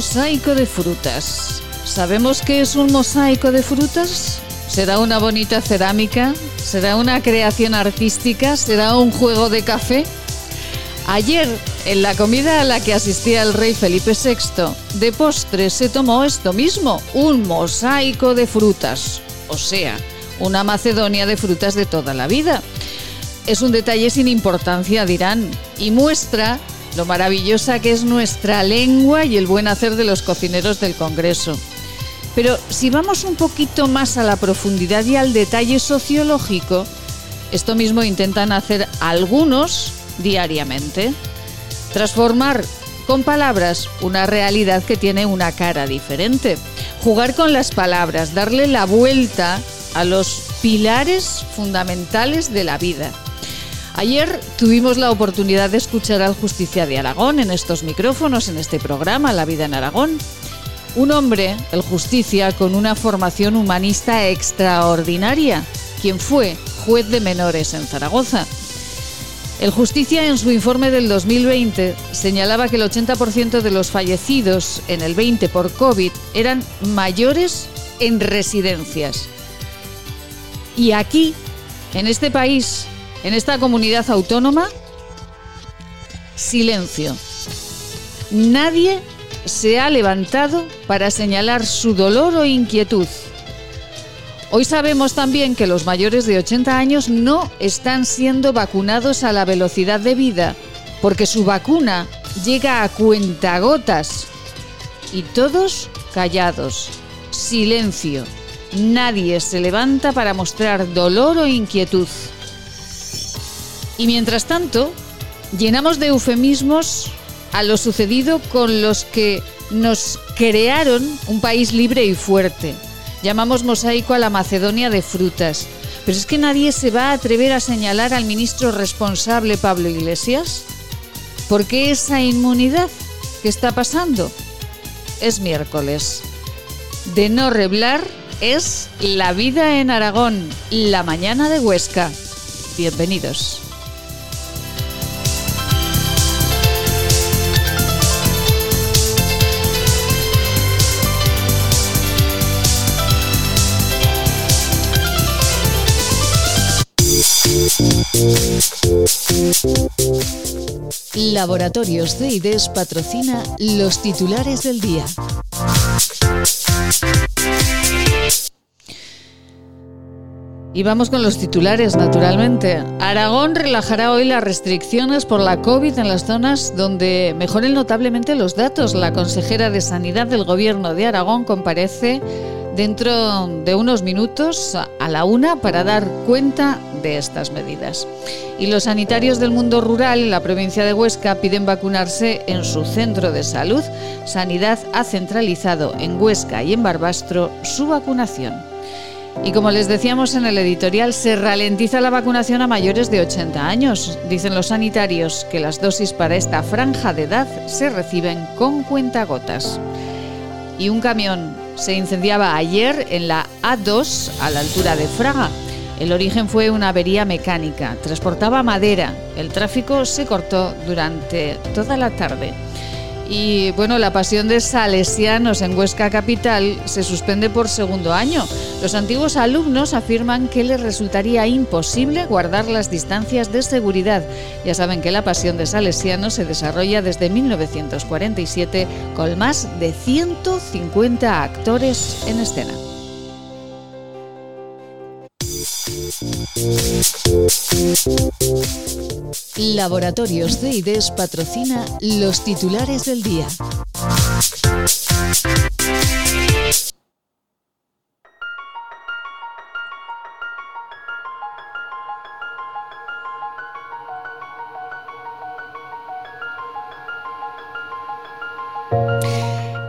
mosaico de frutas. ¿Sabemos qué es un mosaico de frutas? ¿Será una bonita cerámica? ¿Será una creación artística? ¿Será un juego de café? Ayer, en la comida a la que asistía el rey Felipe VI, de postre se tomó esto mismo, un mosaico de frutas, o sea, una Macedonia de frutas de toda la vida. Es un detalle sin importancia, dirán, y muestra lo maravillosa que es nuestra lengua y el buen hacer de los cocineros del Congreso. Pero si vamos un poquito más a la profundidad y al detalle sociológico, esto mismo intentan hacer algunos diariamente. Transformar con palabras una realidad que tiene una cara diferente. Jugar con las palabras, darle la vuelta a los pilares fundamentales de la vida. Ayer tuvimos la oportunidad de escuchar al Justicia de Aragón en estos micrófonos, en este programa La vida en Aragón. Un hombre, el Justicia, con una formación humanista extraordinaria, quien fue juez de menores en Zaragoza. El Justicia en su informe del 2020 señalaba que el 80% de los fallecidos en el 20 por COVID eran mayores en residencias. Y aquí, en este país, en esta comunidad autónoma, silencio. Nadie se ha levantado para señalar su dolor o inquietud. Hoy sabemos también que los mayores de 80 años no están siendo vacunados a la velocidad de vida porque su vacuna llega a cuentagotas. Y todos callados, silencio. Nadie se levanta para mostrar dolor o inquietud. Y mientras tanto, llenamos de eufemismos a lo sucedido con los que nos crearon un país libre y fuerte. Llamamos mosaico a la Macedonia de frutas. Pero es que nadie se va a atrever a señalar al ministro responsable Pablo Iglesias. ¿Por qué esa inmunidad? ¿Qué está pasando? Es miércoles. De no reblar es La vida en Aragón, la mañana de Huesca. Bienvenidos. Laboratorios de IDES patrocina los titulares del día. Y vamos con los titulares, naturalmente. Aragón relajará hoy las restricciones por la COVID en las zonas donde mejoren notablemente los datos. La consejera de Sanidad del Gobierno de Aragón comparece dentro de unos minutos a la una para dar cuenta de estas medidas. Y los sanitarios del mundo rural en la provincia de Huesca piden vacunarse en su centro de salud. Sanidad ha centralizado en Huesca y en Barbastro su vacunación. Y como les decíamos en el editorial, se ralentiza la vacunación a mayores de 80 años. Dicen los sanitarios que las dosis para esta franja de edad se reciben con cuentagotas. Y un camión se incendiaba ayer en la A2 a la altura de Fraga. El origen fue una avería mecánica. Transportaba madera. El tráfico se cortó durante toda la tarde. Y bueno, la pasión de salesianos en Huesca Capital se suspende por segundo año. Los antiguos alumnos afirman que les resultaría imposible guardar las distancias de seguridad. Ya saben que la pasión de salesianos se desarrolla desde 1947 con más de 150 actores en escena. Laboratorios de IDES patrocina los titulares del día.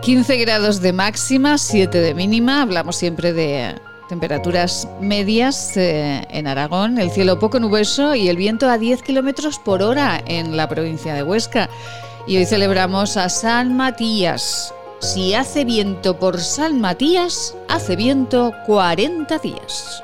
...15 grados de máxima, 7 de mínima... ...hablamos siempre de Temperaturas medias eh, en Aragón, el cielo poco nuboso y el viento a 10 kilómetros por hora en la provincia de Huesca. Y hoy celebramos a San Matías. Si hace viento por San Matías, hace viento 40 días.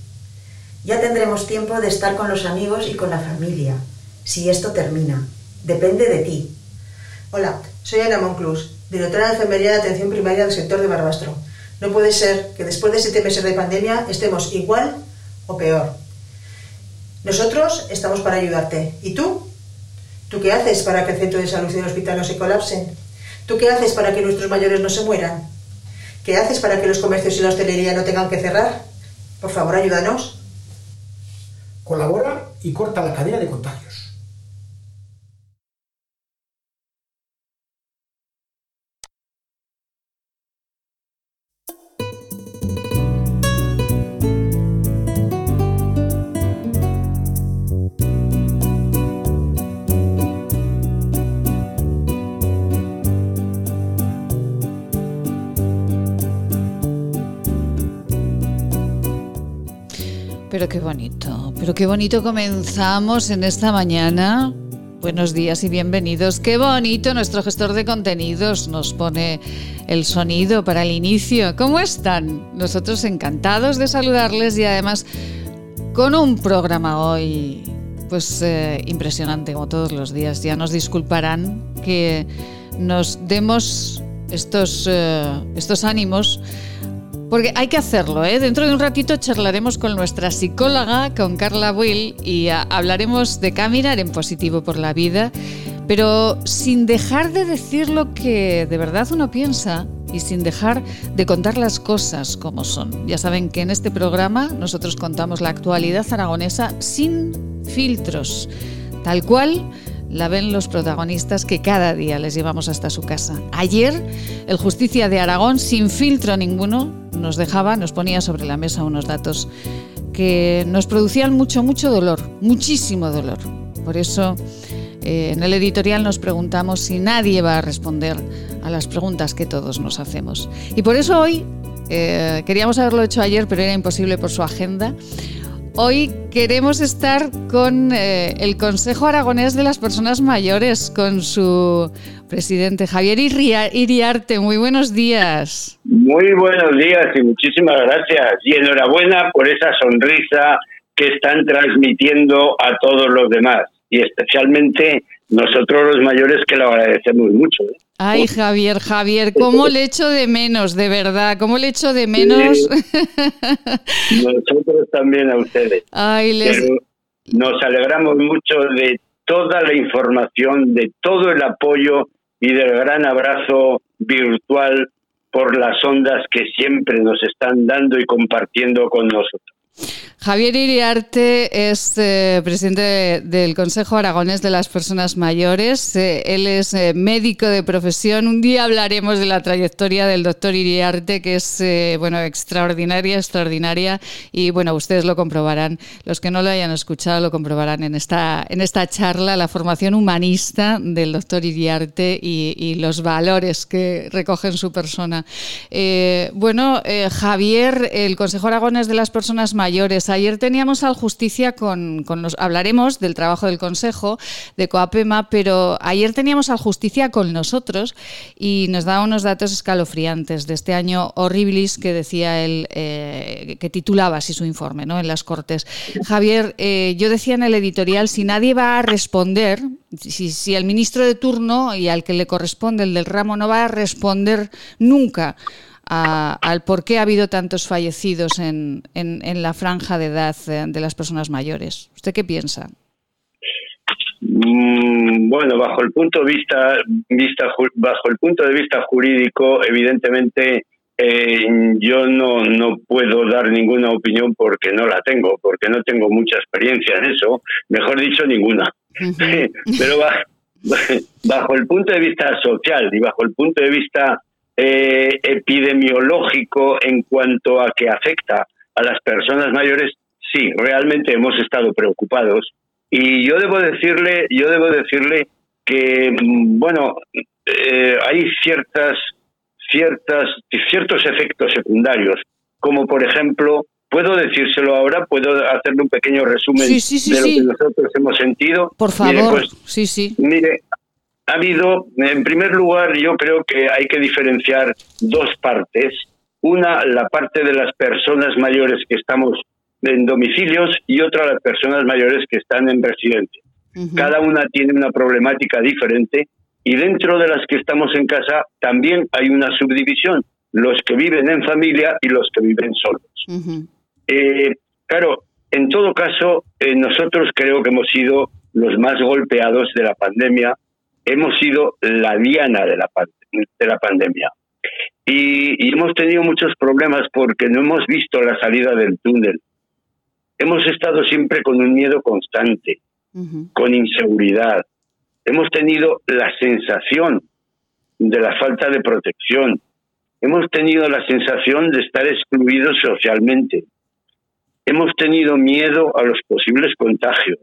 Ya tendremos tiempo de estar con los amigos y con la familia, si esto termina. Depende de ti. Hola, soy Ana Monclus, directora de Enfermería de Atención Primaria del sector de Barbastro. No puede ser que después de siete meses de pandemia estemos igual o peor. Nosotros estamos para ayudarte. ¿Y tú? ¿Tú qué haces para que el centro de salud y el hospital no se colapsen? ¿Tú qué haces para que nuestros mayores no se mueran? ¿Qué haces para que los comercios y la hostelería no tengan que cerrar? Por favor, ayúdanos. Colabora y corta la cadena de contagios. Pero qué bonito, pero qué bonito comenzamos en esta mañana. Buenos días y bienvenidos. Qué bonito nuestro gestor de contenidos nos pone el sonido para el inicio. ¿Cómo están? Nosotros encantados de saludarles y además con un programa hoy pues eh, impresionante como todos los días. Ya nos disculparán que nos demos estos, eh, estos ánimos porque hay que hacerlo, ¿eh? Dentro de un ratito charlaremos con nuestra psicóloga, con Carla Will, y hablaremos de caminar en positivo por la vida, pero sin dejar de decir lo que de verdad uno piensa y sin dejar de contar las cosas como son. Ya saben que en este programa nosotros contamos la actualidad aragonesa sin filtros, tal cual la ven los protagonistas que cada día les llevamos hasta su casa. Ayer, el Justicia de Aragón, sin filtro ninguno, nos dejaba, nos ponía sobre la mesa unos datos que nos producían mucho, mucho dolor, muchísimo dolor. Por eso, eh, en el editorial nos preguntamos si nadie va a responder a las preguntas que todos nos hacemos. Y por eso hoy, eh, queríamos haberlo hecho ayer, pero era imposible por su agenda, Hoy queremos estar con eh, el Consejo Aragonés de las Personas Mayores, con su presidente Javier Iriarte. Muy buenos días. Muy buenos días y muchísimas gracias. Y enhorabuena por esa sonrisa que están transmitiendo a todos los demás. Y especialmente nosotros los mayores que lo agradecemos mucho. ¿eh? Ay, Javier, Javier, ¿cómo le echo de menos, de verdad? ¿Cómo le echo de menos? Nosotros también a ustedes. Ay, les... nos alegramos mucho de toda la información, de todo el apoyo y del gran abrazo virtual por las ondas que siempre nos están dando y compartiendo con nosotros. Javier Iriarte es eh, presidente del Consejo Aragonés de las Personas Mayores. Eh, él es eh, médico de profesión. Un día hablaremos de la trayectoria del doctor Iriarte, que es bueno extraordinaria, extraordinaria. Y bueno, ustedes lo comprobarán. Los que no lo hayan escuchado lo comprobarán en esta, en esta charla, la formación humanista del doctor Iriarte y, los valores que recoge en su persona. bueno, Javier, el Consejo Aragonés de las Personas Mayores ayer teníamos al Justicia con, los. Hablaremos del trabajo del Consejo de Coapema, pero ayer teníamos al Justicia con nosotros y nos daba unos datos escalofriantes de este año horribilis que decía él, eh, que titulaba así su informe ¿no? en las Cortes. Javier, eh, yo decía en el editorial, si nadie va a responder, si, si el ministro de turno y al que le corresponde, el del ramo, no va a responder nunca al por qué ha habido tantos fallecidos en, en, la franja de edad eh, de las personas mayores. ¿Usted qué piensa? Mm, bueno, bajo el punto de vista, vista bajo el punto de vista jurídico, evidentemente eh, yo no, no puedo dar ninguna opinión porque no la tengo, porque no tengo mucha experiencia en eso, mejor dicho, ninguna. Pero bajo el punto de vista social y bajo el punto de vista eh, epidemiológico en cuanto a que afecta a las personas mayores, sí, realmente hemos estado preocupados y yo debo decirle, yo debo decirle que mm, bueno, eh, hay ciertas ciertas ciertos efectos secundarios, como por ejemplo, puedo decírselo ahora, puedo hacerle un pequeño resumen Sí, sí, sí, de lo que nosotros hemos sentido. Por Mire, favor, pues, sí, sí. Mire, ha habido, en primer lugar, yo creo que hay que diferenciar dos partes. Una, la parte de las personas mayores que estamos en domicilios y otra, las personas mayores que están en residencia. Cada una tiene una problemática diferente y dentro de las que estamos en casa también hay una subdivisión, los que viven en familia y los que viven solos. Eh, claro, en todo caso, eh, nosotros creo que hemos sido los más golpeados de la pandemia. Hemos sido la diana de la, de la pandemia. Y, y hemos tenido muchos problemas porque no hemos visto la salida del túnel. Hemos estado siempre con un miedo constante, con inseguridad. Hemos tenido la sensación de la falta de protección. Hemos tenido la sensación de estar excluidos socialmente. Hemos tenido miedo a los posibles contagios.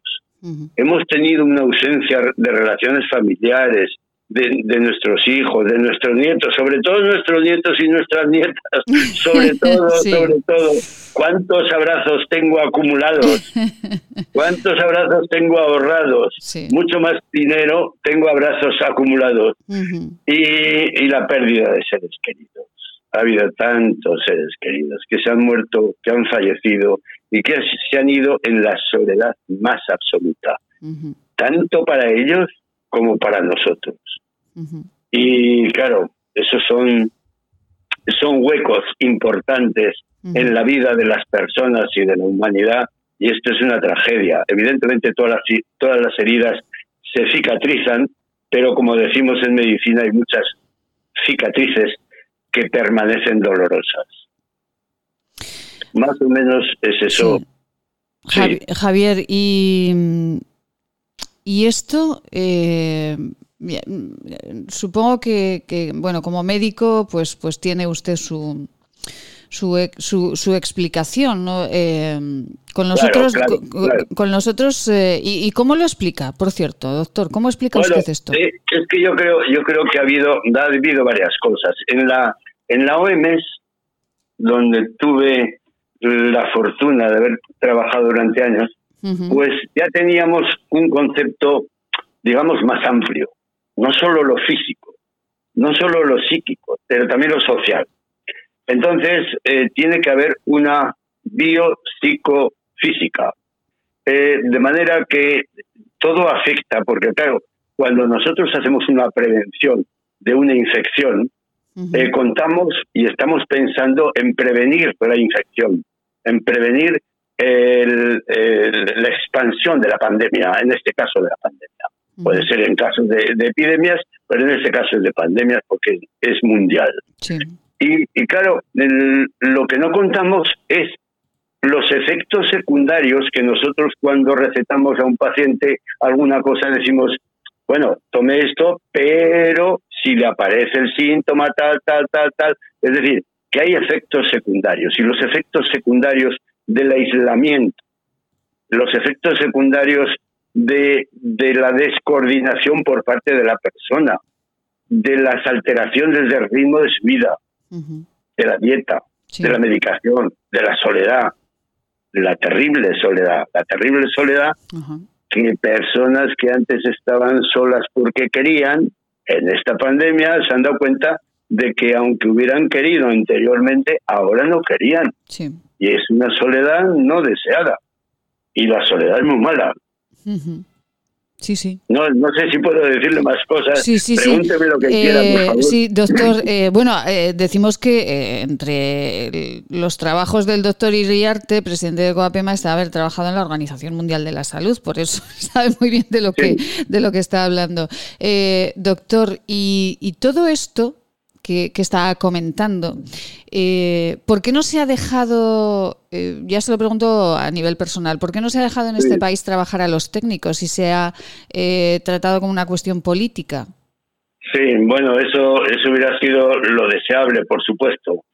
Hemos tenido una ausencia de relaciones familiares, de, de nuestros hijos, de nuestros nietos, sobre todo nuestros nietos y nuestras nietas, sobre todo, Sí. sobre todo. ¿Cuántos abrazos tengo acumulados? ¿Cuántos abrazos tengo ahorrados? Sí. Mucho más dinero tengo abrazos acumulados Ujú. y, y la pérdida de seres queridos. Ha habido tantos seres queridos que se han muerto, que han fallecido y que se han ido en la soledad más absoluta, tanto para ellos como para nosotros. Y claro, esos son, son huecos importantes en la vida de las personas y de la humanidad y esto es una tragedia. Evidentemente todas las, todas las heridas se cicatrizan, pero como decimos en medicina hay muchas cicatrices que permanecen dolorosas. Más o menos es eso. Sí. Javi- Javier, y, y esto, eh, supongo que, que, bueno, como médico, pues, pues tiene usted su, su, su, su explicación, ¿no? Eh, con nosotros, claro, con, claro. con nosotros, eh, y, y cómo lo explica, por cierto, doctor? ¿Cómo explica Bueno, usted esto? eh, es que yo creo, yo creo que ha habido, ha habido varias cosas. En la, en la OMS, donde tuve la fortuna de haber trabajado durante años, pues ya teníamos un concepto, digamos, más amplio. No solo lo físico, no solo lo psíquico, pero también lo social. Entonces, eh, tiene que haber una biopsicofísica. Eh, de manera que todo afecta, porque claro, cuando nosotros hacemos una prevención de una infección, Eh, contamos y estamos pensando en prevenir la infección, en prevenir el- el- la expansión de la pandemia, en este caso de la pandemia. Puede ser en casos de, de epidemias, pero en este caso es de pandemias porque es mundial. Sí. Y, y claro, el- lo que no contamos es los efectos secundarios que nosotros cuando recetamos a un paciente alguna cosa decimos, bueno, tome esto, pero si le aparece el síntoma tal, tal, tal, tal, es decir, que hay efectos secundarios y los efectos secundarios del aislamiento, los efectos secundarios de, de la descoordinación por parte de la persona, de las alteraciones del ritmo de su vida, de la dieta, Sí. de la medicación, de la soledad, la terrible soledad, la terrible soledad Ajá. que personas que antes estaban solas porque querían, en esta pandemia se han dado cuenta de que aunque hubieran querido anteriormente, ahora no querían. Sí. Y es una soledad no deseada. Y la soledad es muy mala. Sí, sí. No, no sé si puedo decirle más cosas. Sí, sí, lo que quiera, por Eh, favor. Sí, doctor. eh, bueno, eh, decimos que entre los trabajos del doctor Iriarte, presidente de Coapema, está haber trabajado en la Organización Mundial de la Salud, por eso sabe muy bien de lo que, de lo que está hablando. Doctor, y, y todo esto que, que está comentando, eh, ¿por qué no se ha dejado, eh, ya se lo pregunto a nivel personal, ¿por qué no se ha dejado en este país trabajar a los técnicos y se ha eh, tratado como una cuestión política? Sí, bueno, eso, eso hubiera sido lo deseable, por supuesto.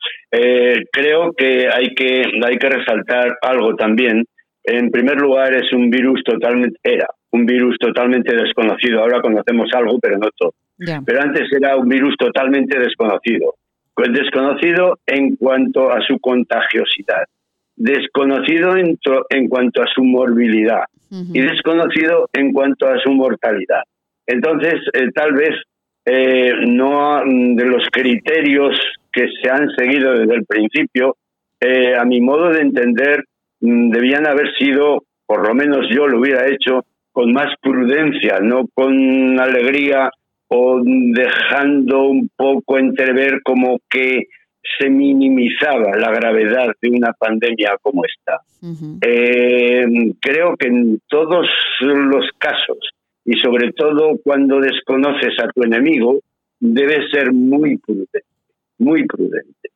Creo que hay que hay que resaltar algo también en primer lugar es un virus totalmente, era un virus totalmente desconocido. Ahora conocemos algo, pero no todo. Pero antes era un virus totalmente desconocido. Desconocido en cuanto a su contagiosidad, desconocido en, en cuanto a su morbilidad y desconocido en cuanto a su mortalidad. Entonces, eh, tal vez eh, no de los criterios que se han seguido desde el principio, eh, a mi modo de entender, mm, debían haber sido, por lo menos yo lo hubiera hecho, con más prudencia, no con alegría o dejando un poco entrever como que se minimizaba la gravedad de una pandemia como esta. Eh, creo que en todos los casos, y sobre todo cuando desconoces a tu enemigo, debes ser muy prudente, muy prudente.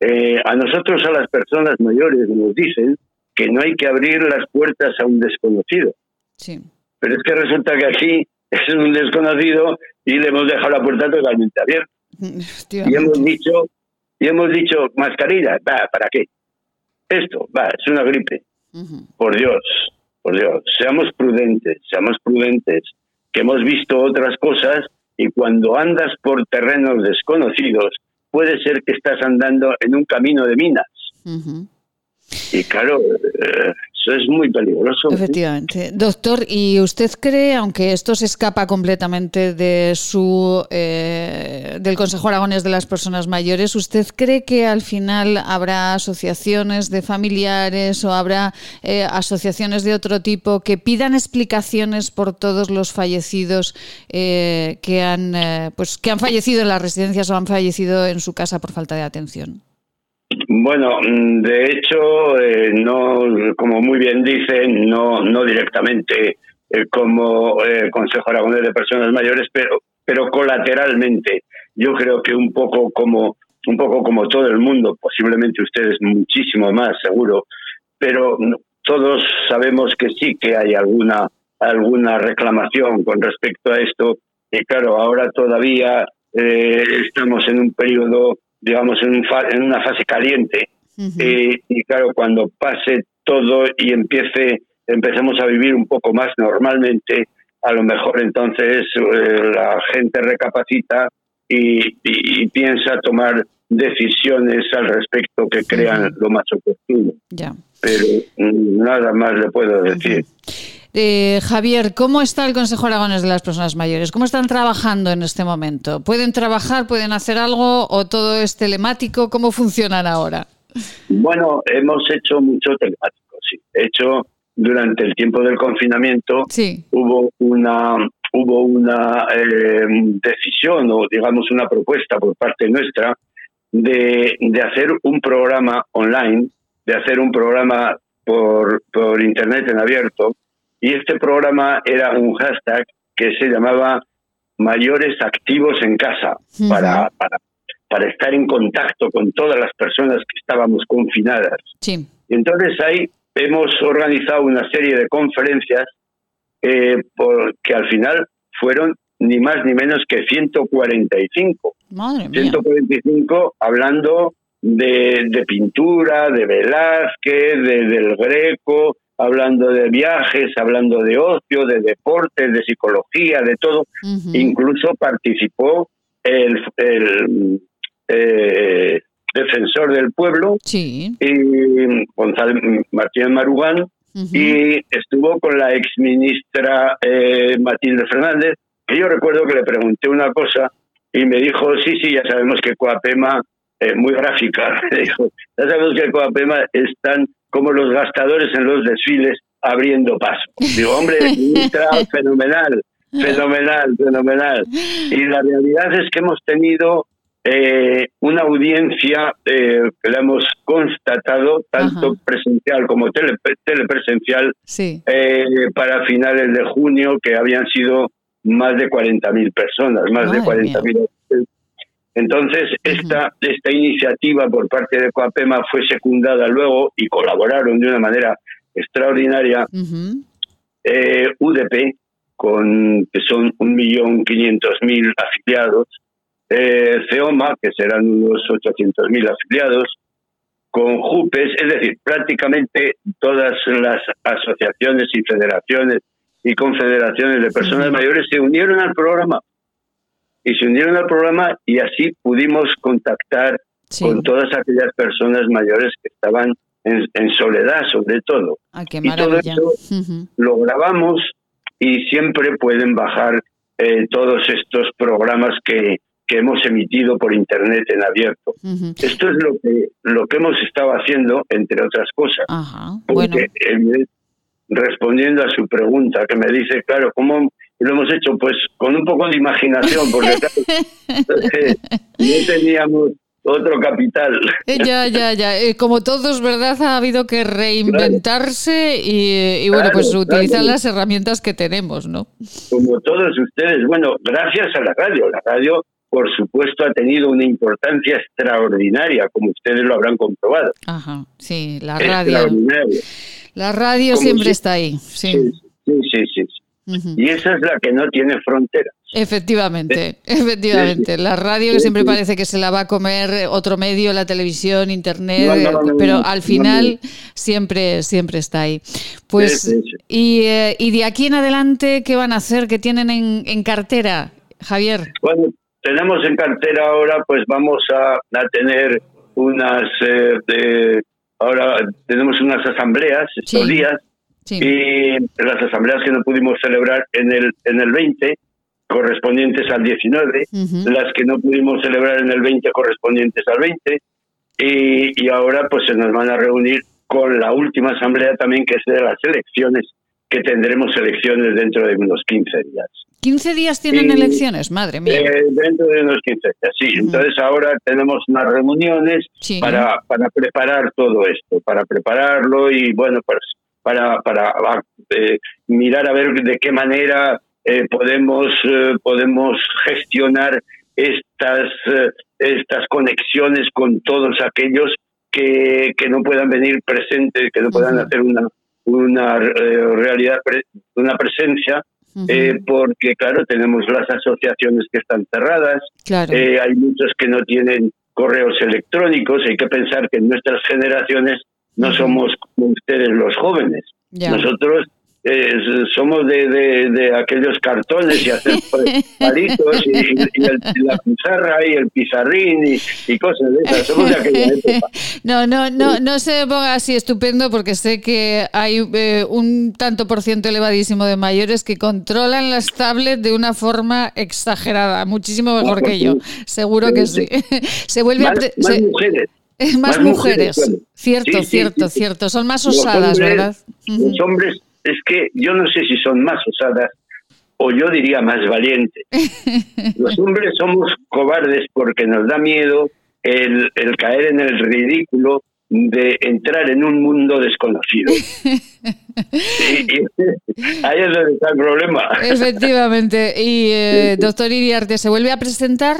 Eh, a nosotros, a las personas mayores, nos dicen que no hay que abrir las puertas a un desconocido. Sí. Pero es que resulta que aquí es un desconocido y le hemos dejado la puerta totalmente abierta. Y hemos dicho, y hemos dicho, mascarilla, va, ¿para qué? Esto, va, es una gripe. Por Dios, por Dios, seamos prudentes, seamos prudentes, que hemos visto otras cosas y cuando andas por terrenos desconocidos, puede ser que estás andando en un camino de minas. Y claro, eh, es muy peligroso. Efectivamente. Doctor, ¿y usted cree, aunque esto se escapa completamente de su eh, del Consejo Aragones de las Personas Mayores, ¿usted cree que al final habrá asociaciones de familiares o habrá eh, asociaciones de otro tipo que pidan explicaciones por todos los fallecidos que han pues que han fallecido en las residencias o han fallecido en su casa por falta de atención? Bueno, mm, de hecho, eh, no, como muy bien dicen, no, no directamente eh, como eh, Consejo Aragonés de Personas Mayores, pero, pero colateralmente. Yo creo que un poco como un poco como todo el mundo, posiblemente ustedes muchísimo más, seguro, pero todos sabemos que sí que hay alguna alguna reclamación con respecto a esto. Y claro, ahora todavía estamos en un periodo digamos, en, en una fase caliente. y claro, cuando pase todo y empiece, empecemos a vivir un poco más normalmente, a lo mejor entonces eh, la gente recapacita y, piensa tomar decisiones al respecto que crean lo más oportuno. Pero mm, nada más le puedo decir. Eh, Javier, ¿cómo está el Consejo Aragones de las Personas Mayores? ¿Cómo están trabajando en este momento? ¿Pueden trabajar, pueden hacer algo o todo es telemático? ¿Cómo funcionan ahora? Bueno, hemos hecho mucho telemático, sí. De hecho, durante el tiempo del confinamiento hubo una hubo una eh, decisión o digamos una propuesta por parte nuestra de, de hacer un programa online, de hacer un programa por, por internet en abierto y este programa era un hashtag que se llamaba mayores activos en casa, para, para, estar en contacto con todas las personas que estábamos confinadas. Sí. Y entonces ahí hemos organizado una serie de conferencias eh, que al final fueron ni más ni menos que 145. Madre mía. 145 hablando de, de pintura, de Velázquez, de, del Greco, hablando de viajes, hablando de ocio, de deportes, de psicología, de todo. Incluso participó el, eh, defensor del pueblo, y Gonzalo Martínez Marugán, y estuvo con la exministra eh, Matilde Fernández, que yo recuerdo que le pregunté una cosa y me dijo, sí, sí, ya sabemos que Coapema, eh, muy gráfica, dijo, ya sabemos que Coapema están como los gastadores en los desfiles abriendo paso. Digo, hombre, ministra, fenomenal, fenomenal, fenomenal. Y la realidad es que hemos tenido eh, una audiencia eh, que la hemos constatado, tanto presencial como tele, telepresencial, eh, para finales de junio, que habían sido más de 40.000 personas, más de 40.000 entonces, esta, esta iniciativa por parte de Coapema fue secundada luego y colaboraron de una manera extraordinaria eh, UDP, con, que son 1.500.000 afiliados, eh, CEOMA, que serán unos 800.000 afiliados, con JUPES, es decir, prácticamente todas las asociaciones y federaciones y confederaciones de personas mayores se unieron al programa. Y se unieron al programa y así pudimos contactar con todas aquellas personas mayores que estaban en, soledad, sobre todo. Ah, qué y todo esto lo grabamos y siempre pueden bajar eh, todos estos programas que, que hemos emitido por internet en abierto. Esto es lo que lo que hemos estado haciendo, entre otras cosas. porque respondiendo a su pregunta, que me dice, claro, ¿cómo lo hemos hecho? Pues con un poco de imaginación, porque no teníamos otro capital. Eh, ya, ya, ya. Eh, como todos, ¿verdad? Ha habido que reinventarse y, bueno, pues utilizar las herramientas que tenemos, ¿no? Como todos ustedes. Bueno, gracias a la radio. La radio, por supuesto, ha tenido una importancia extraordinaria, como ustedes lo habrán comprobado. Ajá, sí, la radio. La radio siempre está ahí, sí. Sí, sí, sí. Y esa es la que no tiene fronteras. Efectivamente, efectivamente. La radio que siempre parece que se la va a comer otro medio, la televisión, internet, pero al final siempre, siempre está ahí. Pues, y, eh, y, de aquí en adelante, ¿qué van a hacer? ¿Qué tienen en, en cartera, Javier? Bueno, tenemos en cartera ahora, pues vamos a, a tener unas, eh, de, ahora tenemos unas asambleas estos días y las asambleas que no pudimos celebrar en el, en el 20, correspondientes al 19, las que no pudimos celebrar en el 20, correspondientes al 20, y, y ahora pues se nos van a reunir con la última asamblea también, que es de las elecciones, que tendremos elecciones dentro de unos 15 días. ¿15 días tienen elecciones? Madre mía. Eh, dentro de unos 15 días, sí. Entonces ahora tenemos unas reuniones para, para preparar todo esto, para prepararlo y bueno, pues para, para eh, mirar a ver de qué manera eh, podemos, eh, podemos gestionar estas, estas conexiones con todos aquellos que, que no puedan venir presentes, que no puedan hacer una, una realidad, una presencia. porque claro tenemos las asociaciones que están cerradas hay muchos que no tienen correos electrónicos hay que pensar que en nuestras generaciones no somos como ustedes los jóvenes. Nosotros eh, somos de, de, aquellos cartones y hacer palitos y, la pizarra y el pizarrín y, cosas de esas. Somos de aquella época. No, no, no, no se ponga así estupendo porque sé que hay eh, un tanto por ciento elevadísimo de mayores que controlan las tablets de una forma exagerada, muchísimo mejor que yo. Seguro que sí. Se vuelve más, mujeres más, mujeres. Cierto, cierto, cierto. Son más osadas, ¿verdad? Los hombres, es que yo no sé si son más osadas o yo diría más valientes. los hombres somos cobardes porque nos da miedo el, el caer en el ridículo de entrar en un mundo desconocido. ahí es donde está el problema. Efectivamente. Y, eh, doctor Iriarte, ¿se vuelve a presentar?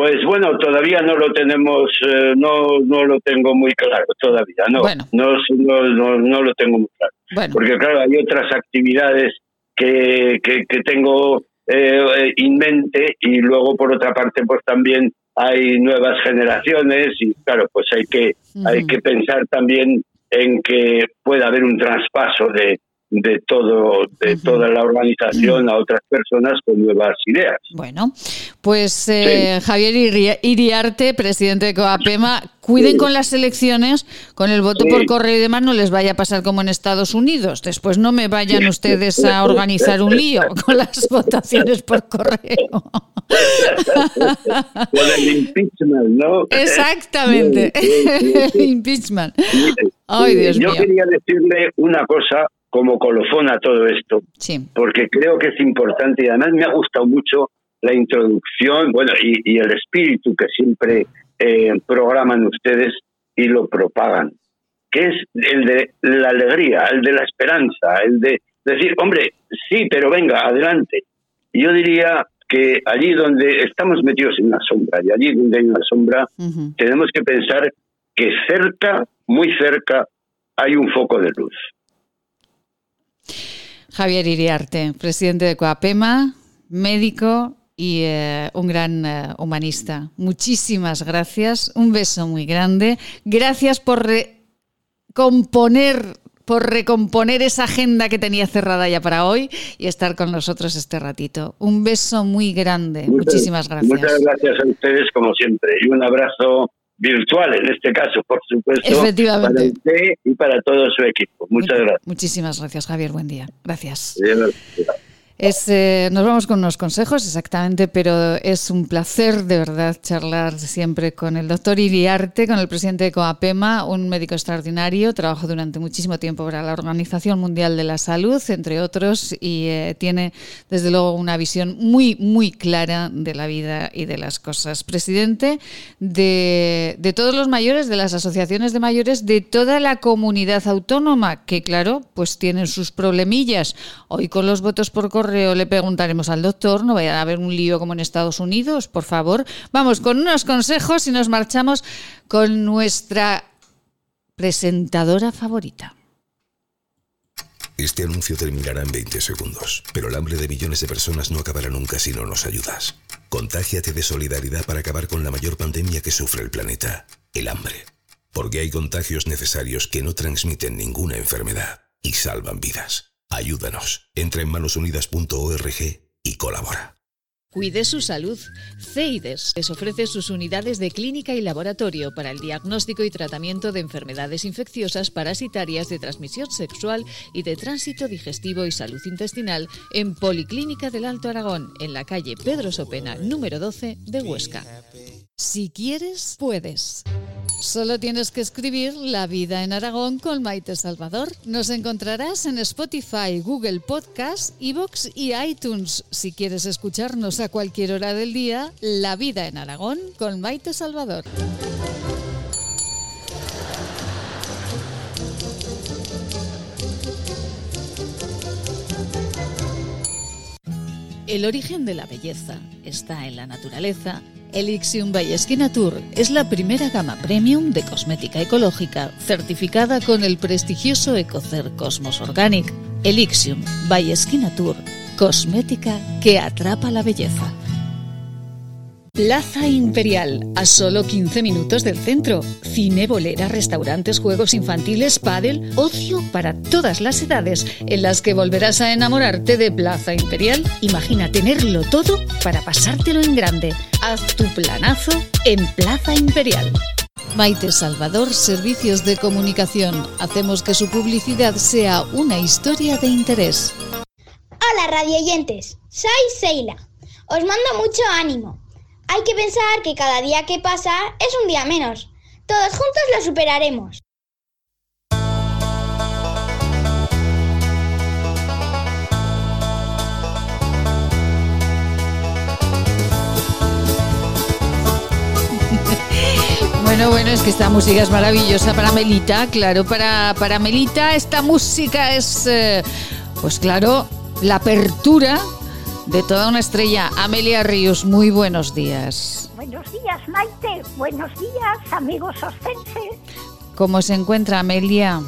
Pues bueno, todavía no lo tenemos, eh, no, no lo tengo muy claro todavía, no, no, no, no, lo tengo muy claro. Porque claro, hay otras actividades que, que, tengo eh, en mente y luego por otra parte pues también hay nuevas generaciones y claro, pues hay que, hay que pensar también en que pueda haber un traspaso de, de todo de toda la organización a otras personas con nuevas ideas. Bueno, pues eh, Javier Iriarte, presidente de Coapema, cuiden con las elecciones, con el voto por correo y demás, no les vaya a pasar como en Estados Unidos. Después no me vayan ustedes a organizar un lío con las votaciones por correo. Con el impeachment, ¿no? Exactamente, impeachment. Ay, Dios Yo quería decirle una cosa como colofón a todo esto, porque creo que es importante y además me ha gustado mucho la introducción, bueno, y, el espíritu que siempre eh, programan ustedes y lo propagan, que es el de la alegría, el de la esperanza, el de decir, hombre, sí, pero venga, adelante. yo diría que allí donde estamos metidos en una sombra, y allí donde hay una sombra, tenemos que pensar que cerca, muy cerca, hay un foco de luz. Javier Iriarte, presidente de Coapema, médico y eh, un gran eh, humanista. Muchísimas gracias, un beso muy grande. Gracias por componer por recomponer esa agenda que tenía cerrada ya para hoy y estar con nosotros este ratito. Un beso muy grande. Muchísimas gracias. Muchas gracias a ustedes como siempre y un abrazo virtual en este caso, por supuesto, Efectivamente. para usted y para todo su equipo. Muchas gracias. Muchísimas gracias, Javier. Buen día. Gracias. Es, eh, nos vamos con unos consejos, exactamente, pero es un placer de verdad charlar siempre con el doctor Iriarte, con el presidente de Coapema, un médico extraordinario, trabajó durante muchísimo tiempo para la Organización Mundial de la Salud, entre otros, y eh, tiene desde luego una visión muy, muy clara de la vida y de las cosas. Presidente de, de todos los mayores, de las asociaciones de mayores, de toda la comunidad autónoma, que claro, pues tienen sus problemillas. Hoy con los votos por correo le preguntaremos al doctor, no vaya a haber un lío como en Estados Unidos, por favor. Vamos con unos consejos y nos marchamos con nuestra presentadora favorita. Este anuncio terminará en 20 segundos, pero el hambre de millones de personas no acabará nunca si no nos ayudas. Contágiate de solidaridad para acabar con la mayor pandemia que sufre el planeta, el hambre. Porque hay contagios necesarios que no transmiten ninguna enfermedad y salvan vidas. Ayúdanos. Entra en manosunidas.org y colabora. Cuide su salud. CEIDES les ofrece sus unidades de clínica y laboratorio para el diagnóstico y tratamiento de enfermedades infecciosas parasitarias de transmisión sexual y de tránsito digestivo y salud intestinal en Policlínica del Alto Aragón, en la calle Pedro Sopena, número 12 de Huesca. Si quieres, puedes. Solo tienes que escribir La vida en Aragón con Maite Salvador. Nos encontrarás en Spotify, Google Podcast, Evox y iTunes. Si quieres escucharnos a cualquier hora del día, La vida en Aragón con Maite Salvador. El origen de la belleza está en la naturaleza Elixium by Tour es la primera gama premium de cosmética ecológica certificada con el prestigioso Ecocer Cosmos Organic. Elixium by Tour, cosmética que atrapa la belleza. Plaza Imperial, a solo 15 minutos del centro. Cine, bolera, restaurantes, juegos infantiles, pádel, ocio para todas las edades, en las que volverás a enamorarte de Plaza Imperial. Imagina tenerlo todo para pasártelo en grande. Haz tu planazo en Plaza Imperial. Maite Salvador, Servicios de Comunicación. Hacemos que su publicidad sea una historia de interés. Hola radioyentes, soy Seila. Os mando mucho ánimo. Hay que pensar que cada día que pasa es un día menos. Todos juntos lo superaremos. Bueno, bueno, es que esta música es maravillosa para Melita, claro, para, para Melita esta música es, eh, pues claro, la apertura de toda una estrella. Amelia Ríos, muy buenos días. Buenos días, Maite. Buenos días, amigos ostenses. ¿Cómo se encuentra Amelia?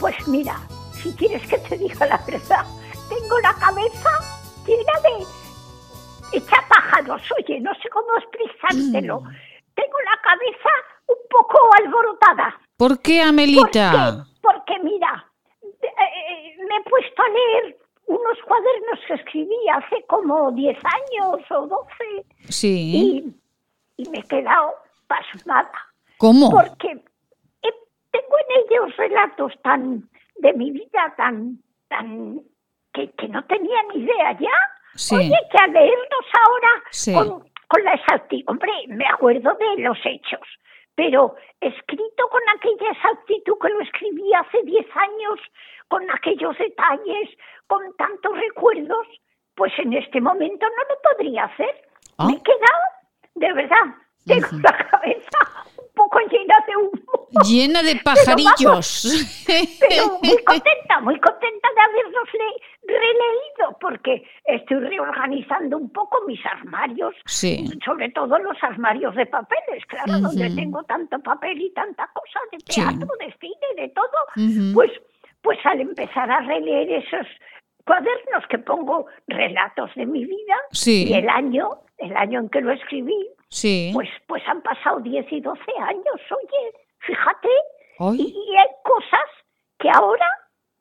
Pues mira, si quieres que te diga la verdad, tengo la cabeza llena de hecha pájaros. Oye, no sé cómo explicártelo. Mm. Tengo la cabeza un poco alborotada. ¿Por qué, Amelita? Porque, mira, eh, eh, me he puesto a leer unos cuadernos que escribí hace como 10 años o 12. Sí. Y, me he quedado pasmada. ¿Cómo? Porque tengo en ellos relatos tan de mi vida tan tan que, no tenía ni idea ya. Sí. Oye, que a leerlos ahora con, con la exactitud. Hombre, me acuerdo de los hechos, pero escrito con aquella exactitud que lo escribí hace 10 años, con aquellos detalles, con tantos recuerdos, pues en este momento no lo podría hacer. Me he ah. quedado, de verdad, tengo la cabeza un poco llena de humo. Llena de pajarillos. Pero, muy contenta, muy contenta de haberlos releído, porque estoy reorganizando un poco mis armarios, sí. sobre todo los armarios de papeles, claro, donde tengo tanto papel y tanta cosa de teatro, de cine, de todo, pues, pues al empezar a releer esos cuadernos que pongo relatos de mi vida sí. y el año, el año en que lo escribí, sí. pues, pues han pasado 10 y 12 años, oye, fíjate, y, y hay cosas que ahora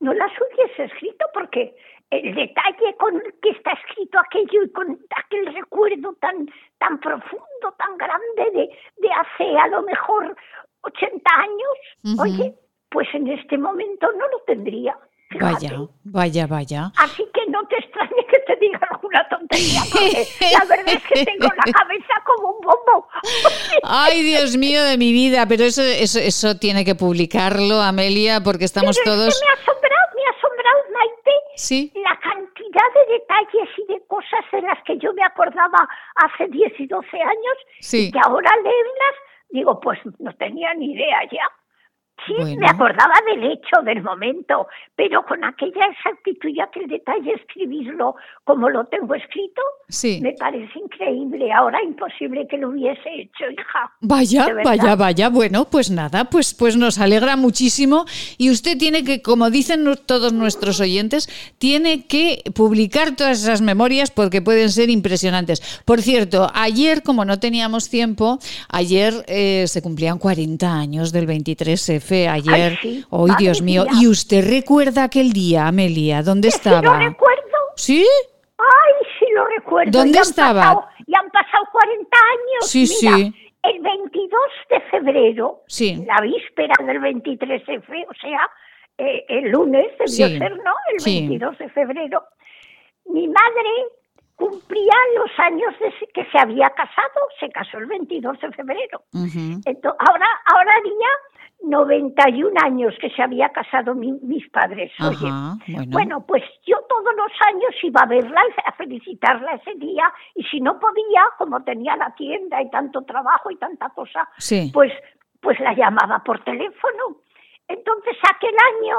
no las hubiese escrito porque el detalle con el que está escrito aquello y con aquel recuerdo tan tan profundo, tan grande de, de hace a lo mejor 80 años, oye, pues en este momento no lo tendría. Vaya, vaya, vaya. Así que no te extrañe que te diga alguna tontería, porque la verdad es que tengo la cabeza como un bombo. Ay, Dios mío de mi vida, pero eso, eso, eso tiene que publicarlo, Amelia, porque estamos pero todos... Es que me ha asombrado, me ha asombrado, Maite, ¿Sí? la cantidad de detalles y de cosas de las que yo me acordaba hace 10 y 12 años, Sí. y que ahora leerlas, digo, pues no tenía ni idea ya. Sí, Bueno. me acordaba del hecho, del momento, pero con aquella exactitud y aquel detalle escribirlo como lo tengo escrito, Sí. me parece increíble. Ahora imposible que lo hubiese hecho, hija. Vaya, vaya, vaya. Bueno, pues nada, pues, pues nos alegra muchísimo. Y usted tiene que, como dicen todos nuestros oyentes, tiene que publicar todas esas memorias porque pueden ser impresionantes. Por cierto, ayer, como no teníamos tiempo, ayer eh, se cumplían 40 años del 23F. Ayer, Ay, sí, hoy madre Dios mío. ¿Y usted recuerda aquel día, Amelia? ¿Dónde Es que lo estaba? recuerdo. ¿Sí? Ay, sí lo recuerdo. ¿Dónde han estaba? pasado- ya han pasado 40 años. Sí, Mira, sí. El 22 de febrero, Sí. la víspera del 23F, o sea, eh, el lunes debió Sí, ser, ¿no? El sí. 22 de febrero. Mi madre cumplía los años de que se había casado, se casó el 22 de febrero. Entonces, ahora, ahora haría 91 años que se había casado mi- mis padres. Oye, Ajá, bueno. bueno, pues yo todos los años iba a verla, a felicitarla ese día, y si no podía, como tenía la tienda y tanto trabajo y tanta cosa, Sí. pues, pues la llamaba por teléfono. Entonces aquel año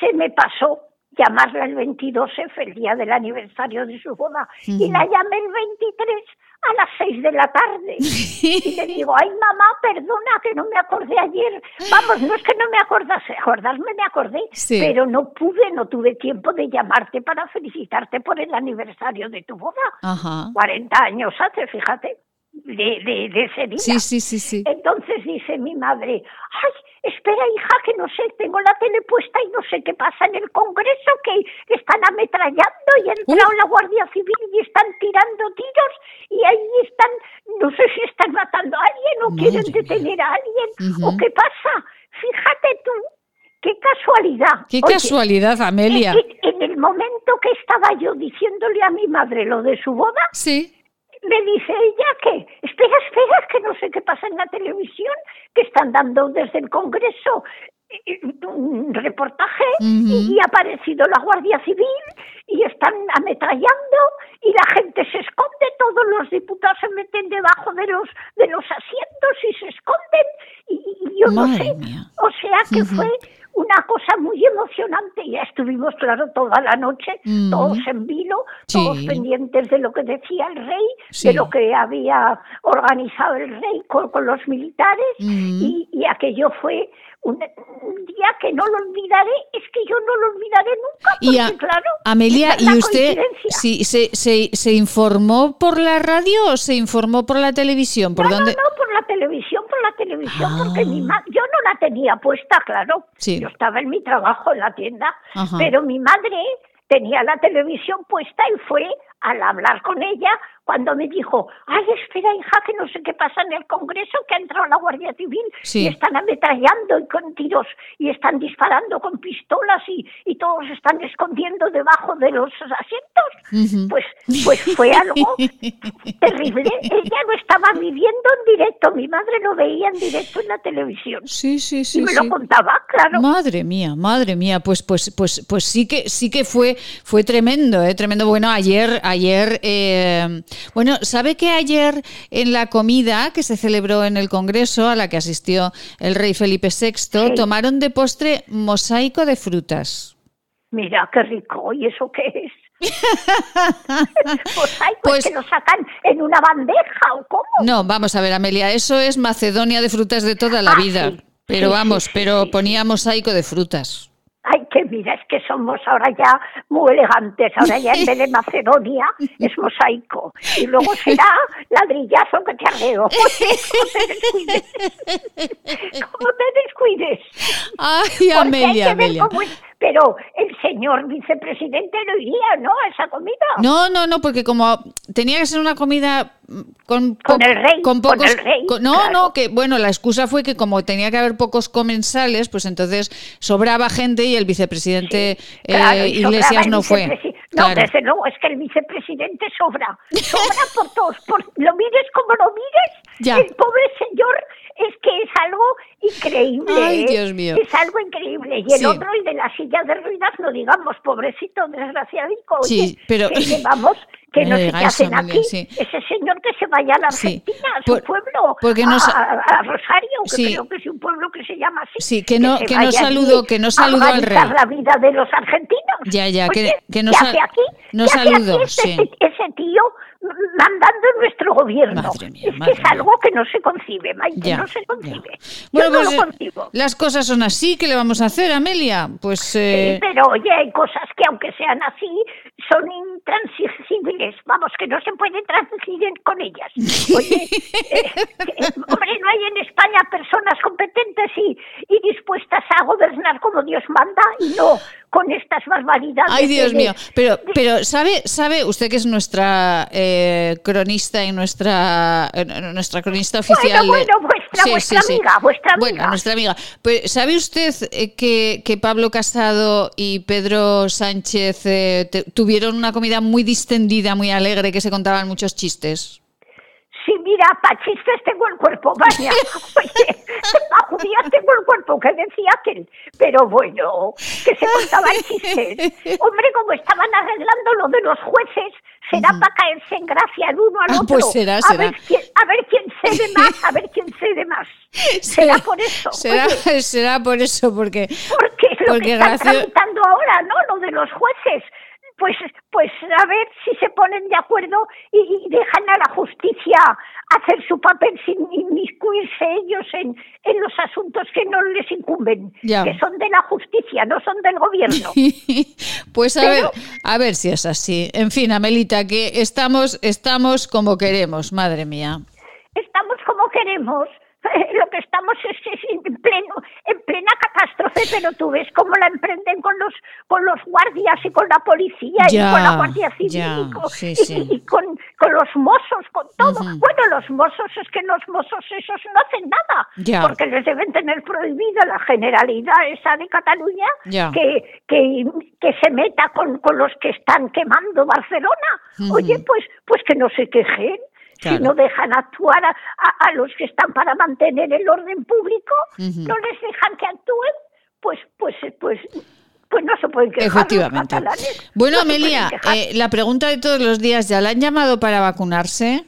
se me pasó llamarla el 22F, el día del aniversario de su boda, y la llamé el 23 a las 6 de la tarde. Y le digo, ay mamá, perdona que no me acordé ayer. Vamos, no es que no me acordase, acordarme me acordé, Sí. pero no pude, no tuve tiempo de llamarte para felicitarte por el aniversario de tu boda. Ajá. 40 años hace, fíjate, de, de, de ese día. Sí, sí, sí, sí. Entonces dice mi madre, ay, espera hija, que no sé, tengo la tele puesta y no sé qué pasa en el Congreso, que están ametrallando y ha entrado la Guardia Civil y están tirando tiros y ahí están, no sé si están matando a alguien o quieren mía. detener a alguien o qué pasa. Fíjate tú, qué casualidad. Qué Oye, casualidad, Amelia. en- en el momento que estaba yo diciéndole a mi madre lo de su boda, Sí. Me dice ella que, espera, espera, que no sé qué pasa en la televisión, que están dando desde el Congreso eh, un reportaje y, y ha aparecido la Guardia Civil y están ametrallando y la gente se esconde, todos los diputados se meten debajo de los de los asientos y se esconden y, y yo no sé, mía. o sea que fue una cosa muy emocionante. Ya estuvimos, claro, toda la noche, Mm. todos en vilo, todos pendientes de lo que decía el rey, Sí. de lo que había organizado el rey con, con los militares, Mm. y, y aquello fue un, día que no lo olvidaré, es que yo no lo olvidaré nunca, porque Y a- claro, Amelia, es ¿y usted sí, se, se, se informó por la radio o se informó por la televisión? ¿Por no, dónde? no, no, por la televisión, televisión, Ah. porque mi ma- yo no la tenía puesta, claro. Sí. Yo estaba en mi trabajo en la tienda, Ajá. pero mi madre tenía la televisión puesta y fue al hablar con ella cuando me dijo, ay, espera, hija, que no sé qué pasa en el Congreso, que ha entrado la Guardia Civil Sí. y están ametrallando y con tiros y están disparando con pistolas y, y todos están escondiendo debajo de los asientos. Pues, pues fue algo terrible. Ella lo estaba viviendo en directo, mi madre lo veía en directo en la televisión. Sí, sí, sí. y me sí. lo contaba, claro. Madre mía, madre mía, pues, pues, pues, pues sí que, sí que fue, fue tremendo, eh, tremendo. Bueno, ayer, ayer, eh, bueno, sabe que ayer en la comida que se celebró en el Congreso, a la que asistió el rey Felipe VI, tomaron de postre mosaico de frutas. Mira, qué rico. ¿Y eso qué es? pues Pues- que lo sacan en una bandeja o cómo. No, vamos a ver, Amelia, eso es Macedonia de frutas de toda la Ah, vida. sí. Pero Sí, vamos, sí, pero ponía mosaico de frutas. Ay, que mira, es que somos ahora ya muy elegantes. Ahora ya en vez de Macedonia es mosaico. Y luego será ladrillazo que te arreo. ¿Cómo te descuides? ¿Cómo te descuides? Ay, Amelia, Amelia. Pero el señor vicepresidente no iría, ¿no? A esa comida. No, no, no, porque como tenía que ser una comida con, con el rey. Con pocos, con el rey, no, no, que bueno, la excusa fue que como tenía que haber pocos comensales, pues entonces sobraba gente y el vicepresidente eh, Iglesias no fue. No, desde luego, es que el vicepresidente sobra. Sobra por todos. Por, lo mires como lo mires, el pobre señor es que es algo increíble. Ay, ¿eh? Dios mío. Es algo increíble. Y el otro, el de la silla de ruidas, no digamos, pobrecito, desgraciadico. Sí, pero... Que, vamos, que no sé qué hacen aquí. Ese señor que se vaya a la Argentina, a su pueblo, porque a, a, Rosario, que creo que es un pueblo que se llama así. Sí, que no, que, no saludo, que no saludo al rey. la vida de los argentinos. Ya, ya, que, que no, ¿qué hace aquí? no saludo. Ese, ese tío mandando nuestro gobierno. es que es algo que no se concibe, Maite, no se concibe. Bueno, Yo pues, no lo concibo. Las cosas son así, ¿qué le vamos a hacer, Amelia? Pues... Eh... Sí, pero oye, hay cosas que aunque sean así, son intransigibles. Vamos, que no se puede transigir con ellas. Oye, eh, eh, hombre, no hay en España personas competentes y, y dispuestas a gobernar como Dios manda y no con estas barbaridades. Ay, Dios mío. Pero, pero ¿sabe, sabe usted que es nuestra eh, cronista y nuestra eh, nuestra cronista oficial? Bueno, bueno, vuestra, sí, vuestra sí, amiga, sí. vuestra amiga. Bueno, nuestra amiga. Pues, ¿Sabe usted eh, que, que, Pablo Casado y Pedro Sánchez eh, te, tuvieron una comida muy distendida, muy alegre, que se contaban muchos chistes? Sí, mira, para chistes tengo el cuerpo, vaya. Oye, para judías tengo el cuerpo, que decía aquel. Pero bueno, que se contaban chistes. Hombre, como estaban arreglando lo de los jueces, será para caerse en gracia el uno al ah, otro. Pues será, será. A ver, quién, a ver quién cede más, a ver quién cede más. Será por eso. Será, será por eso, porque... Porque es lo porque que están gracia... tramitando ahora, ¿no? Lo de los jueces pues, pues a ver si se ponen de acuerdo y, y, dejan a la justicia hacer su papel sin inmiscuirse ellos en, en los asuntos que no les incumben, ya. que son de la justicia, no son del gobierno. pues a Pero, ver, a ver si es así. En fin, Amelita, que estamos, estamos como queremos, madre mía. Estamos como queremos lo que estamos es, es, en pleno en plena catástrofe pero tú ves cómo la emprenden con los con los guardias y con la policía ya, y con la guardia civil ya, y, con, sí, y, sí. y con, con, los mozos con todo uh -huh. bueno los mozos es que los mozos esos no hacen nada ya. porque les deben tener prohibida la generalidad esa de Cataluña que, que que se meta con, con los que están quemando Barcelona uh -huh. oye pues pues que no se quejen Claro. Si no dejan actuar a, a, a, los que están para mantener el orden público, uh -huh. no les dejan que actúen, pues, pues, pues, pues no se pueden quejar. Efectivamente. Bueno, Amelia, eh, la pregunta de todos los días, ¿ya la han llamado para vacunarse?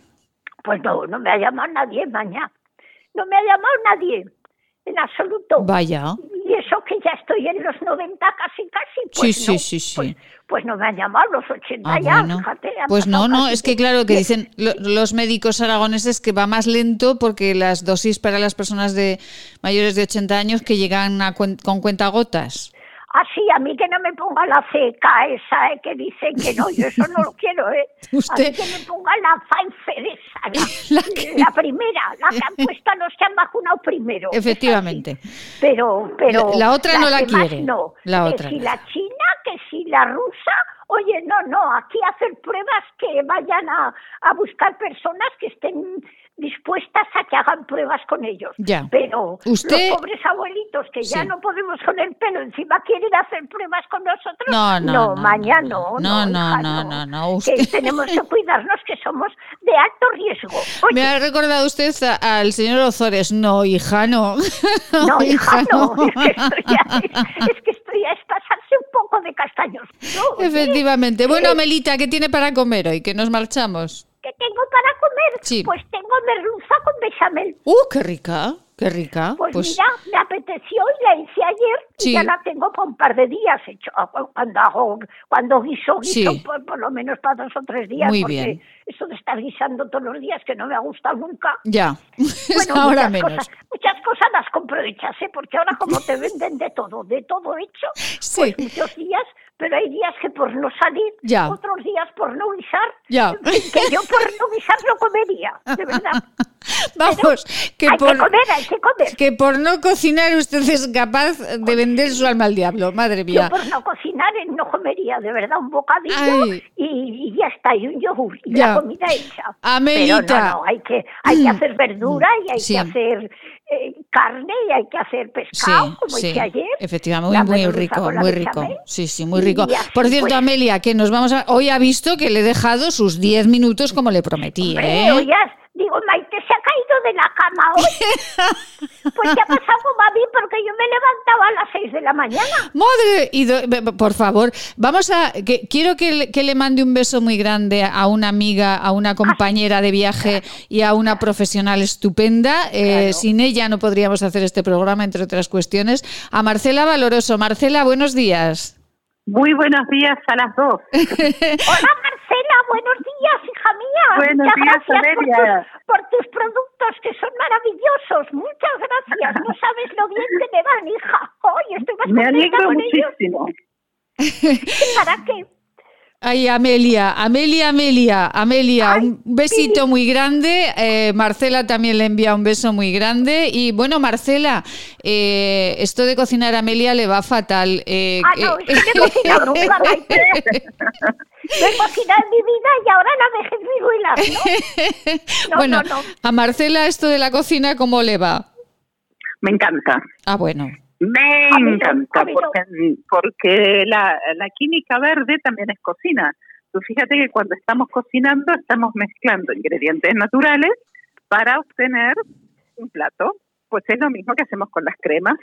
Pues no, no me ha llamado nadie, mañana. No me ha llamado nadie, en absoluto. Vaya. Que ya estoy en los 90 casi, casi. Pues sí, no, sí, sí, sí. Pues, pues no me han llamado los 80 ah, ya, bueno. fíjate. Pues no, no, es que claro que dicen lo, los médicos aragoneses que va más lento porque las dosis para las personas de mayores de 80 años que llegan a cuen con cuentagotas. Así, a mí que no me ponga la ceca esa, ¿eh? que dicen que no, yo eso no lo quiero, ¿eh? ¿Usted? A mí que me ponga la Pfizer esa, la, la, que... la, primera, la que han puesto a los que han vacunado primero. Efectivamente. Pero, pero... La, la otra no la quiere. No. La que otra. si la china, que si la rusa, oye, no, no, aquí hacer pruebas que vayan a, a buscar personas que estén dispuestas a que hagan pruebas con ellos. Ya. Pero ¿Usted? los pobres abuelitos que sí. ya no podemos con el pelo encima quieren hacer pruebas con nosotros. No, no, no, no mañana no. no. No, no, hija, no, no, no. Usted... Que tenemos que cuidarnos que somos de alto riesgo. Oye, Me ha recordado usted a, al señor Ozores. No, hija, no. No, hija, no. Es que estoy a, es que estoy a pasarse un poco de castaños. No, Efectivamente. Bueno, Melita, ¿qué tiene para comer hoy? Que nos marchamos. ¿Qué tengo para comer? Sí. Pues tengo merluza con bechamel. ¡Uh, qué rica! ¡Qué rica! Pues, pues, mira, me apeteció y la hice ayer sí. y ya la tengo para un par de días hecho. Ah, Cuando hago, cuando guiso, guiso Sí. por, por lo menos para dos o tres días. Muy porque bien. eso de estar guisando todos los días que no me ha gustado nunca. Ya. Bueno, Ahora muchas menos. Cosas, muchas cosas las compro hechas, ¿eh? porque ahora como te venden de todo, de todo hecho, pues muchos días pero hay días que por no salir, otros días por no guisar, que yo por no guisar no comería, de verdad. Vamos, que hay por, que comer, hay que comer. Que por no cocinar usted es capaz de vender su alma al diablo, madre mía. Yo por no cocinar no comería, de verdad, un bocadillo y, ya está, y un yogur, y la comida hecha. Amelita. Pero no, no, hay que, hay que hacer verdura y hay que hacer eh, carne y hay que hacer pescado, como hice ayer. Efectivamente, muy, muy rico, muy rico. Sí, sí, muy rico. Por cierto, pues Amelia, que nos vamos a... Hoy ha visto que le he dejado sus 10 minutos como le prometí, ¿eh? Digo, Maite se ha caído de la cama hoy. Pues ya ha pasado mí porque yo me levantaba a las 6 de la mañana. Madre, y por favor, vamos a. Que, quiero que, que, le mande un beso muy grande a una amiga, a una compañera de viaje y a una profesional estupenda. Eh, sin ella no podríamos hacer este programa, entre otras cuestiones. A Marcela Valoroso. Marcela, buenos días. Muy buenos días a las dos. Hola Marcela, buenos mía. Buenos Muchas días, gracias por, tus productos que son maravillosos. Muchas gracias. No sabes lo bien que me van, hija. Hoy estoy más Me alegro muchísimo. ¿Para qué? Ay, Amelia, Amelia, Amelia, Amelia, un besito muy grande. Eh, Marcela también le envía un beso muy grande. Y bueno, Marcela, eh, esto de cocinar a Amelia le va fatal. Eh, ah, no, es que he cocinado nunca, Maite. he cocinado en mi vida y ahora la dejes viruelas, ¿no? no bueno, no, a Marcela esto de la cocina, ¿cómo le va? Me encanta. Ah, bueno. Me encanta, porque, porque la, la, química verde también es cocina. Tú fíjate que cuando estamos cocinando estamos mezclando ingredientes naturales para obtener un plato. Pues es lo mismo que hacemos con las cremas.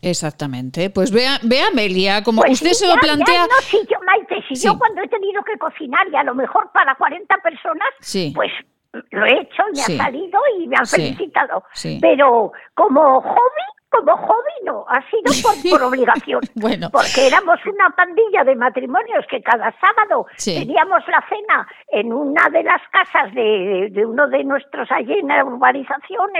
Exactamente. Pues vea, vea Amelia, como pues usted se lo plantea... no, si yo, Maite, si yo cuando he tenido que cocinar y a lo mejor para 40 personas, pues lo he hecho, me ha salido y me han felicitado. Pero como hobby, como hobby no, ha sido por, obligación. bueno. Porque éramos una pandilla de matrimonios que cada sábado teníamos la cena en una de las casas de, uno de nuestros allí en la urbanización,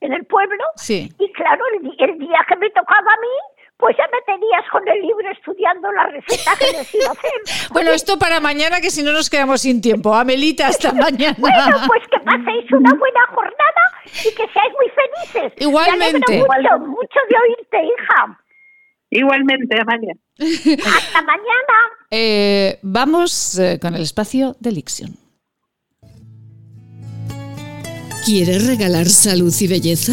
en, el pueblo. Y claro, el, día que me tocaba a mí, pues ya me tenías con el libro estudiando la receta que les iba a hacer. bueno, esto para mañana, que si no nos quedamos sin tiempo. Amelita, hasta mañana. bueno, pues que paséis una buena jornada y que seáis muy felices. Igualmente. mucho, mucho de oírte, hija. Igualmente, Amalia. Hasta mañana. Eh, vamos eh, con el espacio de Lixion. ¿Quieres regalar salud y belleza?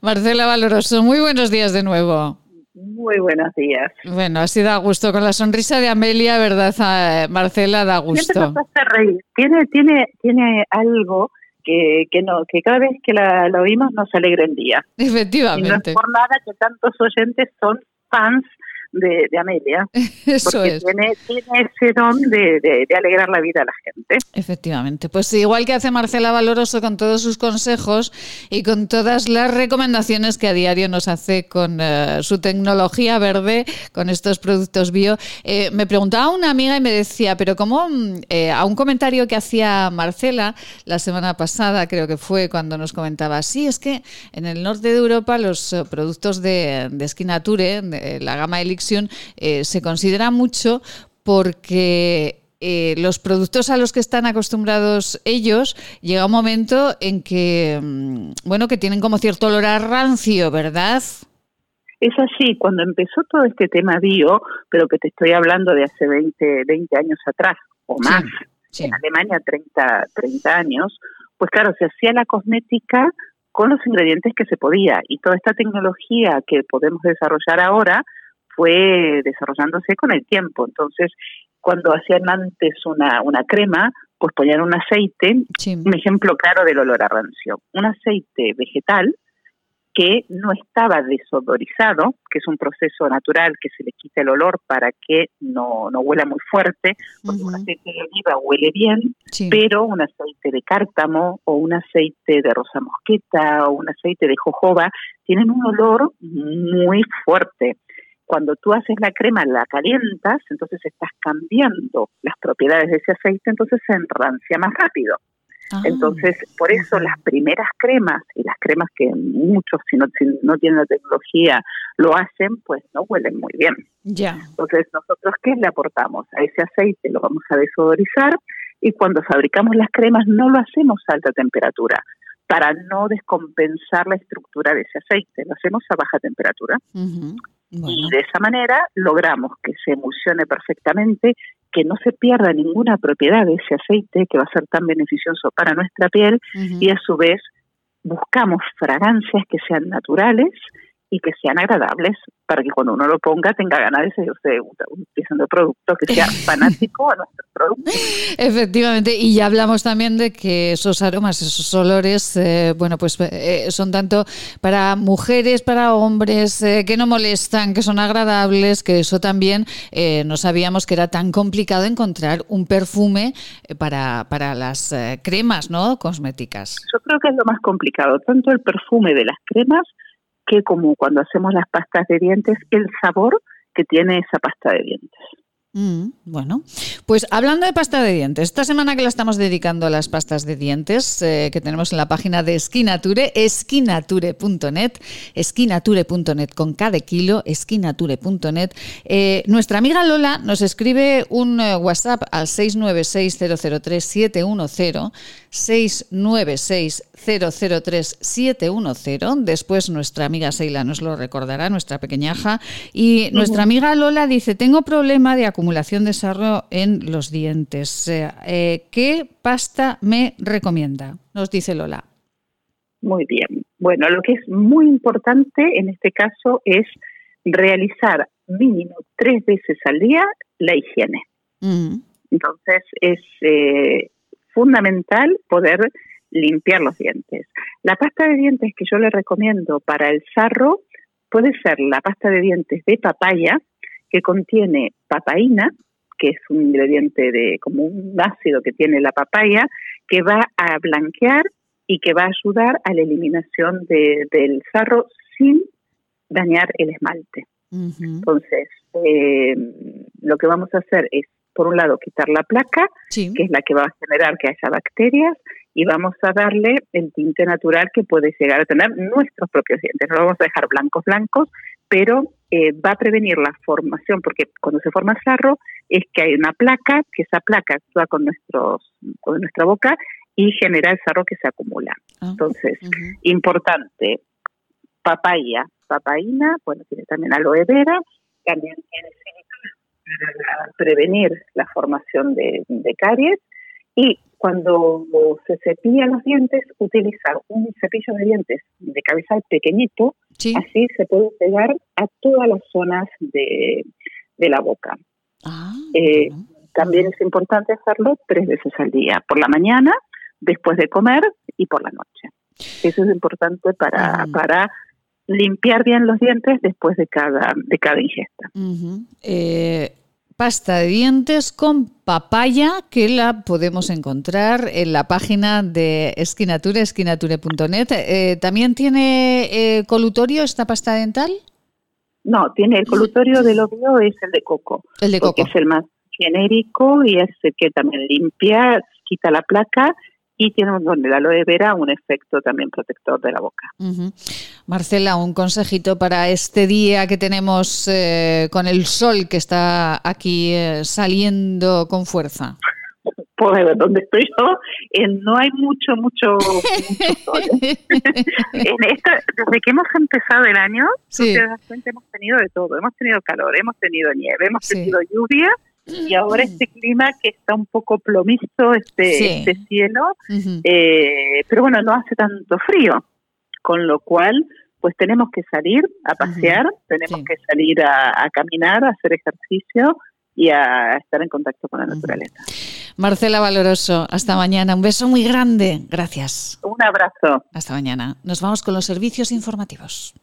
Marcela Valoroso, muy buenos días de nuevo. Muy buenos días. Bueno, así da gusto. Con la sonrisa de Amelia, ¿verdad, ah, Marcela? Da gusto. reír. Tiene, tiene, tiene algo que, que, no, que cada vez que la, oímos nos alegra el día. Efectivamente. Y no es por nada que tantos oyentes son fans de, Amelia. Eso porque es. Tiene, tiene ese don de, de, alegrar la vida a la gente. Efectivamente. Pues igual que hace Marcela Valoroso con todos sus consejos y con todas las recomendaciones que a diario nos hace con eh, su tecnología verde, con estos productos bio. Eh, me preguntaba una amiga y me decía, pero ¿cómo mm, eh, a un comentario que hacía Marcela la semana pasada, creo que fue cuando nos comentaba, sí, es que en el norte de Europa los productos de, de Skinature, de la gama Elixir, eh, se considera mucho porque eh, los productos a los que están acostumbrados ellos, llega un momento en que, mm, bueno, que tienen como cierto olor a rancio, ¿verdad? Es así, cuando empezó todo este tema bio, pero que te estoy hablando de hace 20, 20 años atrás o más, en Alemania 30, 30 años, pues claro, se hacía la cosmética con los ingredientes que se podía y toda esta tecnología que podemos desarrollar ahora fue desarrollándose con el tiempo. Entonces, cuando hacían antes una, una crema, pues ponían un aceite, un ejemplo claro del olor a rancio, un aceite vegetal que no estaba desodorizado, que es un proceso natural que se le quita el olor para que no, no huela muy fuerte, porque un aceite de oliva huele bien, pero un aceite de cártamo o un aceite de rosa mosqueta o un aceite de jojoba tienen un olor muy fuerte. Cuando tú haces la crema, la calientas, entonces estás cambiando las propiedades de ese aceite, entonces se enrancia más rápido. Ah. Entonces, por eso las primeras cremas y las cremas que muchos, si no, no tienen la tecnología, lo hacen, pues no huelen muy bien. Ya. Entonces, nosotros, ¿qué le aportamos? A ese aceite lo vamos a desodorizar y cuando fabricamos las cremas no lo hacemos a alta temperatura para no descompensar la estructura de ese aceite, lo hacemos a baja temperatura. Y de esa manera logramos que se emulsione perfectamente que no se pierda ninguna propiedad de ese aceite que va a ser tan beneficioso para nuestra piel y a su vez buscamos fragancias que sean naturales y que sean agradables para que cuando uno lo ponga tenga ganas de seguir utilizando el producto, que sea fanático a nuestro producto. Efectivamente, y ya hablamos también de que esos aromas, esos olores, eh, bueno, pues eh, son tanto para mujeres, para hombres, eh, que no molestan, que son agradables, que eso también no sabíamos que era tan complicado encontrar un perfume para, para las cremas, ¿no? Cosméticas. Yo creo que es lo más complicado, tanto el perfume de las cremas que como cuando hacemos las pastas de dientes, el sabor que tiene esa pasta de dientes. Mm, bueno, pues hablando de pasta de dientes, esta semana que la estamos dedicando a las pastas de dientes eh, que tenemos en la página de Esquinature, esquinature.net, esquinature.net con cada kilo, esquinature.net, eh, nuestra amiga Lola nos escribe un eh, WhatsApp al 696-003-710, 696-003-710, después nuestra amiga Seila nos lo recordará, nuestra pequeñaja, y nuestra amiga Lola dice, tengo problema de acumulación de sarro en los dientes. Eh, ¿Qué pasta me recomienda? Nos dice Lola. Muy bien. Bueno, lo que es muy importante en este caso es realizar mínimo tres veces al día la higiene. Entonces es eh, fundamental poder limpiar los dientes. La pasta de dientes que yo le recomiendo para el sarro puede ser la pasta de dientes de papaya, que contiene papaína, que es un ingrediente de como un ácido que tiene la papaya, que va a blanquear y que va a ayudar a la eliminación del sarro sin dañar el esmalte. Entonces, eh, lo que vamos a hacer es, por un lado, quitar la placa, que es la que va a generar que haya bacterias, y vamos a darle el tinte natural que puede llegar a tener nuestros propios dientes. No lo vamos a dejar blancos, blancos, pero eh, va a prevenir la formación, porque cuando se forma sarro es que hay una placa, que esa placa actúa con, nuestros, con nuestra boca y genera el sarro que se acumula. Ah, Entonces, importante, papaya, papaína, bueno, tiene también aloe vera, también tiene para prevenir la formación de, de caries. Y cuando se cepillan los dientes, utilizar un cepillo de dientes de cabezal pequeñito, así se puede pegar a todas las zonas de, la boca. Ah, eh, también es importante hacerlo tres veces al día, por la mañana, después de comer y por la noche. Eso es importante para, para limpiar bien los dientes después de cada, de cada ingesta pasta de dientes con papaya que la podemos encontrar en la página de Esquinature, esquinature.net. Eh, ¿También tiene eh, colutorio esta pasta dental? No, tiene el colutorio del obvio es el de coco. El de coco. es el más genérico y es el que también limpia, quita la placa y tiene con el aloe vera un efecto también protector de la boca. Marcela, un consejito para este día que tenemos eh, con el sol que está aquí eh, saliendo con fuerza. Pues donde estoy yo, eh, no hay mucho, mucho, sol. en desde que hemos empezado el año, hemos tenido de todo. Hemos tenido calor, hemos tenido nieve, hemos tenido lluvia y ahora este clima que está un poco plomizo, este, este cielo, eh, pero bueno, no hace tanto frío, con lo cual pues tenemos que salir a pasear, tenemos que salir a, caminar, a hacer ejercicio y a estar en contacto con la naturaleza. Marcela Valoroso, hasta mañana. Un beso muy grande. Gracias. Un abrazo. Hasta mañana. Nos vamos con los servicios informativos.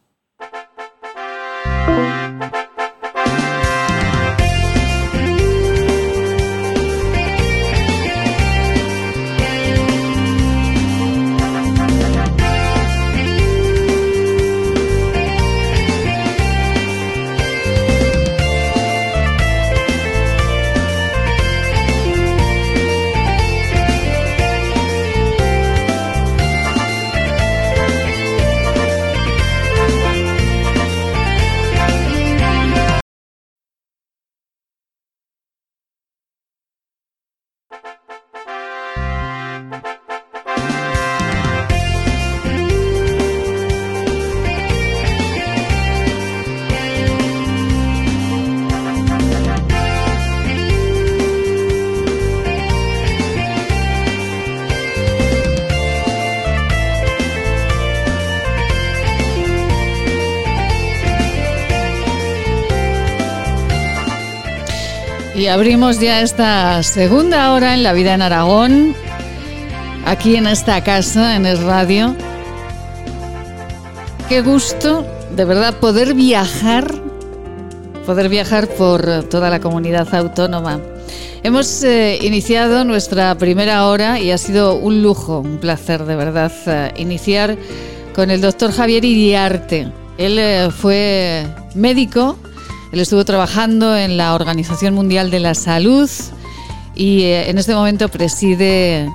Abrimos ya esta segunda hora en la vida en Aragón, aquí en esta casa, en el radio. Qué gusto, de verdad, poder viajar, poder viajar por toda la comunidad autónoma. Hemos eh, iniciado nuestra primera hora y ha sido un lujo, un placer de verdad eh, iniciar con el doctor Javier Iriarte. Él eh, fue médico, él estuvo trabajando en la Organización Mundial de la Salud y eh, en este momento preside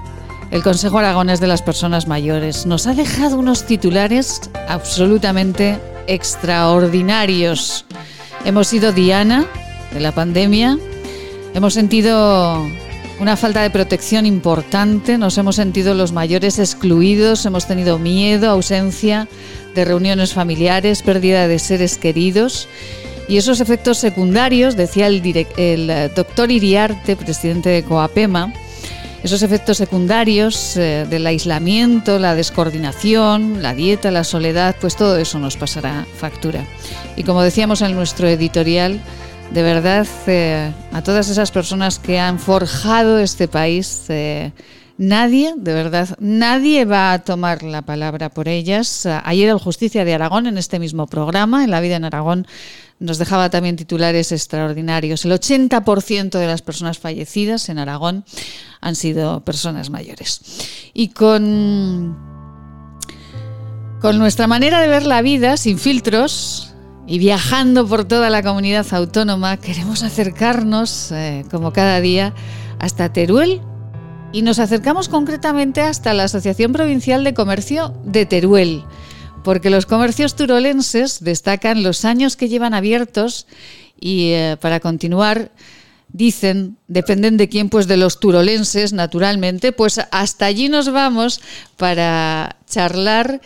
el Consejo Aragonés de las Personas Mayores. Nos ha dejado unos titulares absolutamente extraordinarios. Hemos sido Diana de la pandemia, hemos sentido una falta de protección importante, nos hemos sentido los mayores excluidos, hemos tenido miedo, ausencia de reuniones familiares, pérdida de seres queridos y esos efectos secundarios, decía el, el eh, doctor Iriarte, presidente de Coapema, esos efectos secundarios eh, del aislamiento, la descoordinación, la dieta, la soledad, pues todo eso nos pasará factura. Y como decíamos en nuestro editorial, de verdad, eh, a todas esas personas que han forjado este país, nadie, de verdad, nadie va a tomar la palabra por ellas. Ayer el Justicia de Aragón, en este mismo programa, en La Vida en Aragón, nos dejaba también titulares extraordinarios. El 80% de las personas fallecidas en Aragón han sido personas mayores. Y con, nuestra manera de ver la vida, sin filtros, y viajando por toda la comunidad autónoma, queremos acercarnos, eh, como cada día, hasta Teruel. Y nos acercamos concretamente hasta la Asociación Provincial de Comercio de Teruel porque los comercios turolenses destacan los años que llevan abiertos y eh, para continuar dicen, dependen de quién, pues de los turolenses, naturalmente, pues hasta allí nos vamos para charlar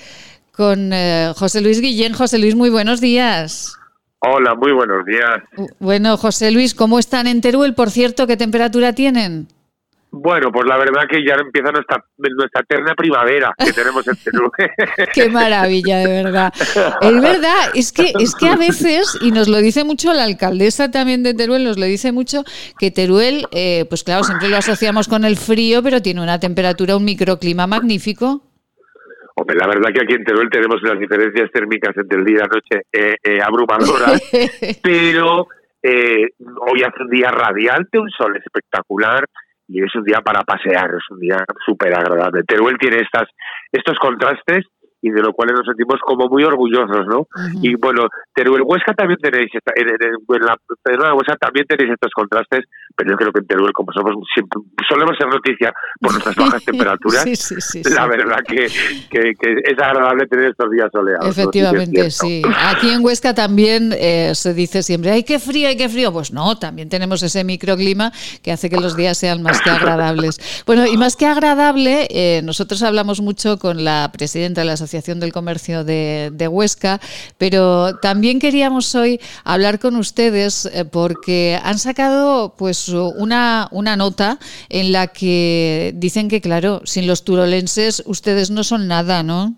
con eh, José Luis Guillén. José Luis, muy buenos días. Hola, muy buenos días. Bueno, José Luis, ¿cómo están en Teruel? Por cierto, ¿qué temperatura tienen? Bueno, pues la verdad que ya empieza nuestra, nuestra eterna primavera que tenemos en Teruel. Qué maravilla, de verdad. Es verdad, es que, es que a veces, y nos lo dice mucho la alcaldesa también de Teruel, nos lo dice mucho, que Teruel, eh, pues claro, siempre lo asociamos con el frío, pero tiene una temperatura, un microclima magnífico. Hombre, la verdad que aquí en Teruel tenemos unas diferencias térmicas entre el día y la noche eh, eh, abrumadoras, pero hoy hace un día radiante, un sol espectacular, y es un día para pasear, es un día súper agradable. Teruel tiene estas, estos contrastes y de lo cual nos sentimos como muy orgullosos, ¿no? Y bueno, Teruel Huesca también tenéis, en, la Huesca también tenéis estos contrastes, pero yo creo que en Teruel, como somos siempre, solemos ser noticia por nuestras bajas temperaturas, la verdad que, que, es agradable tener estos días soleados. Efectivamente, sí. Aquí en Huesca también eh, se dice siempre, ¡ay, qué frío, ay, qué frío! Pues no, también tenemos ese microclima que hace que los días sean más que agradables. Bueno, y más que agradable, eh, nosotros hablamos mucho con la presidenta de la Asociación del Comercio de, Huesca, pero también queríamos hoy hablar con ustedes eh, porque han sacado pues una, una nota en la que dicen que, claro, sin los turolenses ustedes no son nada, ¿no?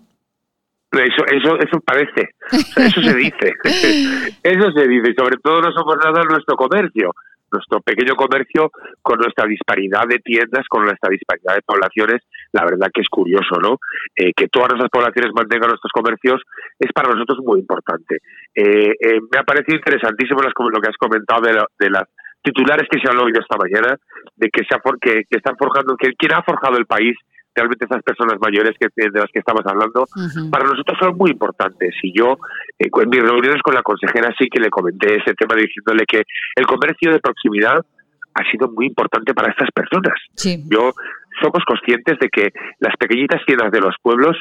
Eso, eso, eso parece, eso se dice, eso se dice, sobre todo no somos nada en nuestro comercio, nuestro pequeño comercio con nuestra disparidad de tiendas, con nuestra disparidad de poblaciones, la verdad que es curioso, ¿no? Eh, que todas nuestras poblaciones mantengan nuestros comercios es para nosotros muy importante. Eh, eh, me ha parecido interesantísimo lo que has comentado de, de las titulares que se han oído esta mañana, de que, se que, que están forjando, que quien ha forjado el país realmente esas personas mayores que, de las que estamos hablando, para nosotros son muy importantes. Y yo, eh, en mis reuniones con la consejera, sí que le comenté ese tema diciéndole que el comercio de proximidad ha sido muy importante para estas personas. Yo somos conscientes de que las pequeñitas tiendas de los pueblos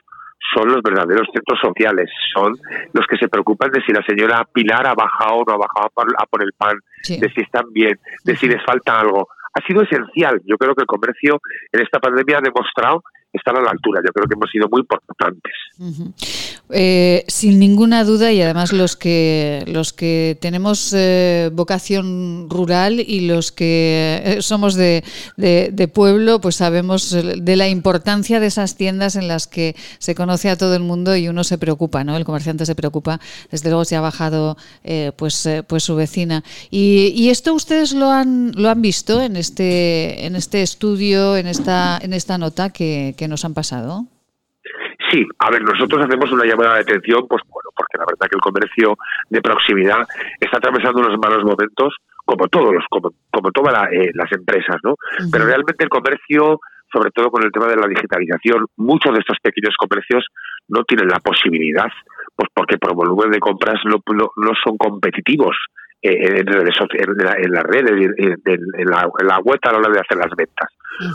son los verdaderos centros sociales, son los que se preocupan de si la señora Pilar ha bajado o no ha bajado a por el pan, de si están bien, de si les falta algo ha sido esencial. Yo creo que el comercio en esta pandemia ha demostrado estar a la altura. Yo creo que hemos sido muy importantes. Eh, sin ninguna duda y además los que los que tenemos eh, vocación rural y los que eh, somos de, de, pueblo, pues sabemos de la importancia de esas tiendas en las que se conoce a todo el mundo y uno se preocupa, ¿no? El comerciante se preocupa. Desde luego se ha bajado pues pues su vecina. Y, esto ustedes lo han lo han visto en este en este estudio, en esta en esta nota que que nos han pasado? Sí, a ver, nosotros hacemos una llamada de atención, pues bueno, porque la verdad que el comercio de proximidad está atravesando unos malos momentos, como todos los, como, como todas eh, las empresas, ¿no? Pero realmente el comercio, sobre todo con el tema de la digitalización, muchos de estos pequeños comercios no tienen la posibilidad, pues porque por volumen de compras no, no son competitivos en, las redes, en, la, web a la hora de hacer las ventas.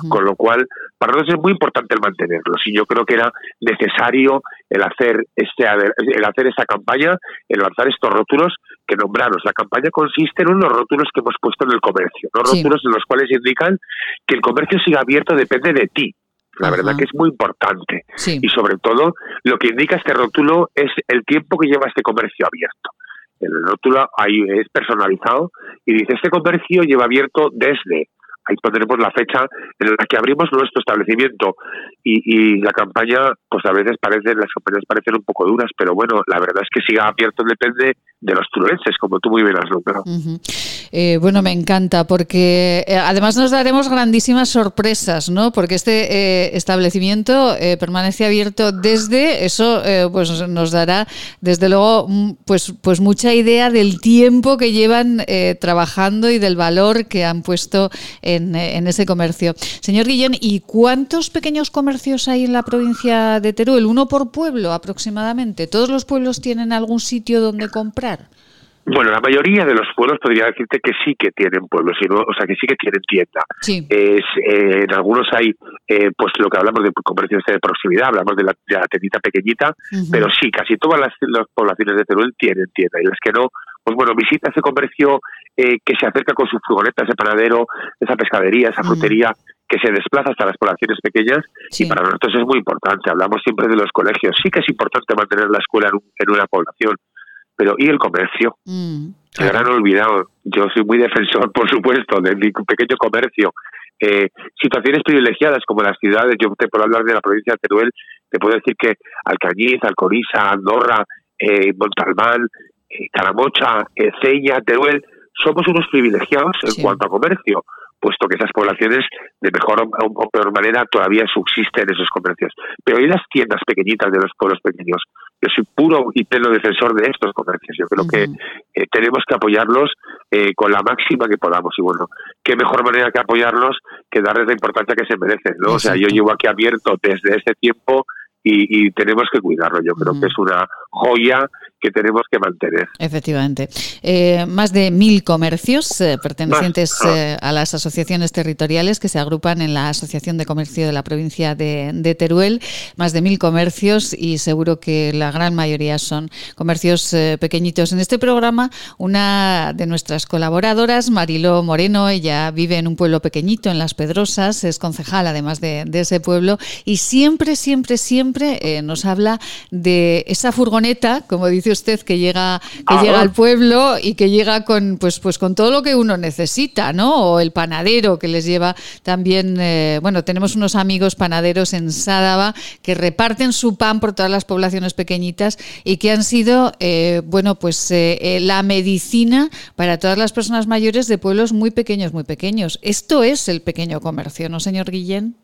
Con lo cual, para nosotros es muy importante el mantenerlos y yo creo que era necesario el hacer este el hacer esta campaña, el lanzar estos rótulos que nombraros. La campaña consiste en unos rótulos que hemos puesto en el comercio, los rótulos en los cuales indican que el comercio siga abierto depende de ti, la verdad que es muy importante. Y sobre todo, lo que indica este rótulo es el tiempo que lleva este comercio abierto. El rótulo ahí es personalizado y dice, este comercio lleva abierto desde ahí pondremos la fecha en la que abrimos nuestro establecimiento. Y, la campaña pues a veces parece las campañas parecen un poco duras pero bueno la verdad es que siga abierto depende de los turenses como tú muy bien has nombrado. Eh, bueno me encanta porque eh, además nos daremos grandísimas sorpresas no porque este eh, establecimiento permanece abierto desde eso pues nos dará desde luego mm, pues pues mucha idea del tiempo que llevan trabajando y del valor que han puesto en, ese comercio. Señor Guillén, ¿y cuántos pequeños comercios hay en la provincia de Teruel? ¿Uno por pueblo aproximadamente? ¿Todos los pueblos tienen algún sitio donde comprar? Bueno, la mayoría de los pueblos podría decirte que sí que tienen pueblos, o sea, que sí que tienen tienda. Es, eh, en algunos hay, eh, pues lo que hablamos de comercios de proximidad, hablamos de la, de pequeñita, pero sí, casi todas las, las, poblaciones de Teruel tienen tienda y las que no, pues bueno, visita ese comercio eh, que se acerca con su furgoneta, ese panadero, esa pescadería, esa frutería, que se desplaza hasta las poblaciones pequeñas y para nosotros es muy importante. Hablamos siempre de los colegios. Sí que es importante mantener la escuela en, una población, pero ¿y el comercio? Mm, se habrán olvidado. Yo soy muy defensor, por supuesto, de mi pequeño comercio. Eh, situaciones privilegiadas como las ciudades, yo te puedo hablar de la provincia de Teruel, te puedo decir que Alcañiz, Alcorisa, Andorra, eh, Montalbán, eh, Caramocha, eh, Ceña, Teruel, somos unos privilegiados en cuanto a comercio, puesto que esas poblaciones de mejor o peor manera todavía subsisten esos comercios. Pero hay las tiendas pequeñitas de los pueblos pequeños. Yo soy puro y pleno defensor de estos comercios. Yo creo que eh, tenemos que apoyarlos con la máxima que podamos. Y bueno, qué mejor manera que apoyarlos que darles la importancia que se merecen. ¿no? O sea, yo llevo aquí abierto desde este tiempo y, tenemos que cuidarlo. Yo creo que es una joya que tenemos que mantener. Efectivamente. Eh, más de mil comercios eh, pertenecientes eh, a las asociaciones territoriales que se agrupan en la Asociación de Comercio de la provincia de, Teruel. Más de mil comercios y seguro que la gran mayoría son comercios pequeñitos. En este programa, una de nuestras colaboradoras, Mariló Moreno, ella vive en un pueblo pequeñito, en Las Pedrosas, es concejal además de, de ese pueblo y siempre, siempre, siempre nos habla de esa furgoneta, como dice usted que llega, que llega al pueblo y que llega con, pues, pues con todo lo que uno necesita, ¿no? O el panadero que les lleva también, eh, bueno, tenemos unos amigos panaderos en Sádava que reparten su pan por todas las poblaciones pequeñitas y que han sido, eh, bueno, pues eh, la medicina para todas las personas mayores de pueblos muy pequeños, muy pequeños. Esto es el pequeño comercio, ¿no, señor Guillén?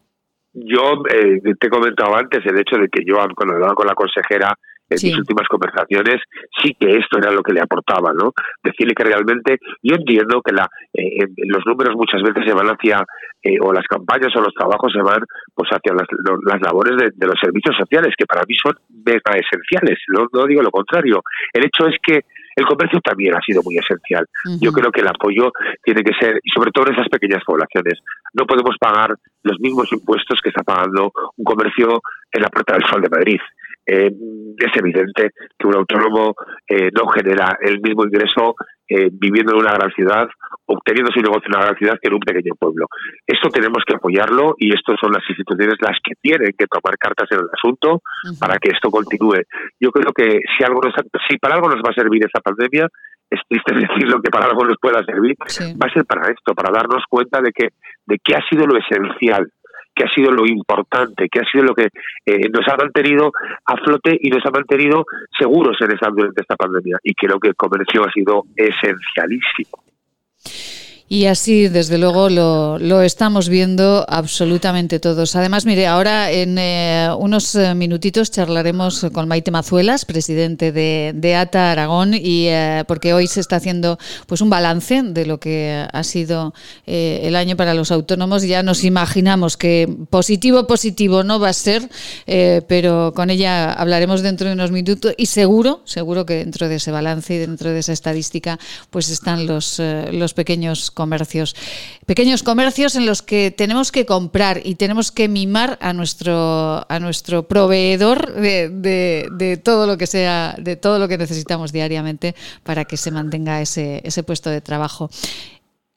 Yo eh, te he comentado antes el hecho de que yo, cuando hablaba con la consejera en mis últimas conversaciones, sí que esto era lo que le aportaba, ¿no? Decirle que realmente, yo entiendo que la, eh, los números muchas veces se van hacia, eh, o las campañas o los trabajos se van pues hacia las, las labores de, los servicios sociales, que para mí son mega esenciales, no, no digo lo contrario. El hecho es que el comercio también ha sido muy esencial. Yo creo que el apoyo tiene que ser, y sobre todo en esas pequeñas poblaciones, no podemos pagar los mismos impuestos que está pagando un comercio en la Puerta del Sol de Madrid. Eh, es evidente que un autónomo eh, no genera el mismo ingreso eh, viviendo en una gran ciudad, obteniendo su negocio en una gran ciudad que en un pequeño pueblo. Esto tenemos que apoyarlo y estas son las instituciones las que tienen que tomar cartas en el asunto para que esto continúe. Yo creo que si algo nos, si para algo nos va a servir esta pandemia, es triste decirlo que para algo nos pueda servir, va a ser para esto, para darnos cuenta de que de qué ha sido lo esencial que ha sido lo importante, que ha sido lo que eh, nos ha mantenido a flote y nos ha mantenido seguros en esta, durante esta pandemia. Y creo que el comercio ha sido esencialísimo. Y así, desde luego, lo, lo, estamos viendo absolutamente todos. Además, mire, ahora en eh, unos eh, minutitos charlaremos con Maite Mazuelas, presidente de, de ATA Aragón, y eh, porque hoy se está haciendo pues un balance de lo que ha sido el año para los autónomos. Ya nos imaginamos que positivo, positivo no va a ser, pero con ella hablaremos dentro de unos minutos y seguro, seguro que dentro de ese balance y dentro de esa estadística, pues están los, los pequeños comercios, pequeños comercios en los que tenemos que comprar y tenemos que mimar a nuestro, a nuestro proveedor de, de, todo lo que sea, de todo lo que necesitamos diariamente para que se mantenga ese, ese puesto de trabajo.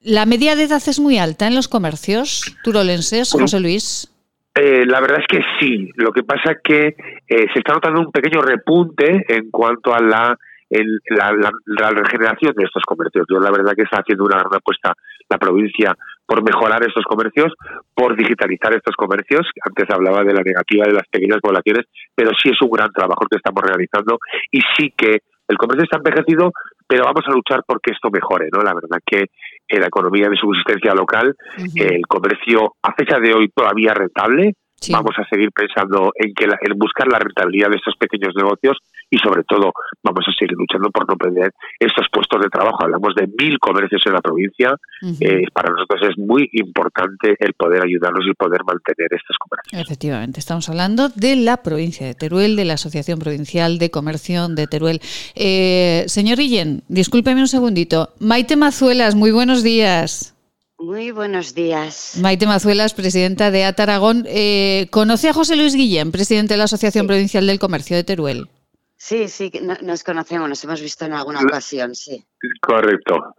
¿La media de edad es muy alta en los comercios turolenses, José Luis? Eh, la verdad es que sí. Lo que pasa es que eh, se está notando un pequeño repunte en cuanto a la el, la, la, regeneración de estos comercios. Yo la verdad que está haciendo una gran apuesta la provincia por mejorar estos comercios, por digitalizar estos comercios. Antes hablaba de la negativa de las pequeñas poblaciones, pero sí es un gran trabajo que estamos realizando y sí que el comercio está envejecido, pero vamos a luchar porque esto mejore, ¿no? La verdad que en la economía de subsistencia local, el comercio a fecha de hoy todavía rentable, Vamos a seguir pensando en que en buscar la rentabilidad de estos pequeños negocios y sobre todo vamos a seguir luchando por no perder estos puestos de trabajo. Hablamos de mil comercios en la provincia. Eh, para nosotros es muy importante el poder ayudarlos y poder mantener estos comercios. Efectivamente, estamos hablando de la provincia de Teruel, de la Asociación Provincial de Comercio de Teruel. Eh, señor Guillén, discúlpeme un segundito. Maite Mazuelas, muy buenos días. Muy buenos días. Maite Mazuelas, presidenta de Ataragón. Eh, ¿Conoce a José Luis Guillén, presidente de la Asociación Provincial del Comercio de Teruel? Sí, sí, nos conocemos, nos hemos visto en alguna ocasión, sí. Correcto.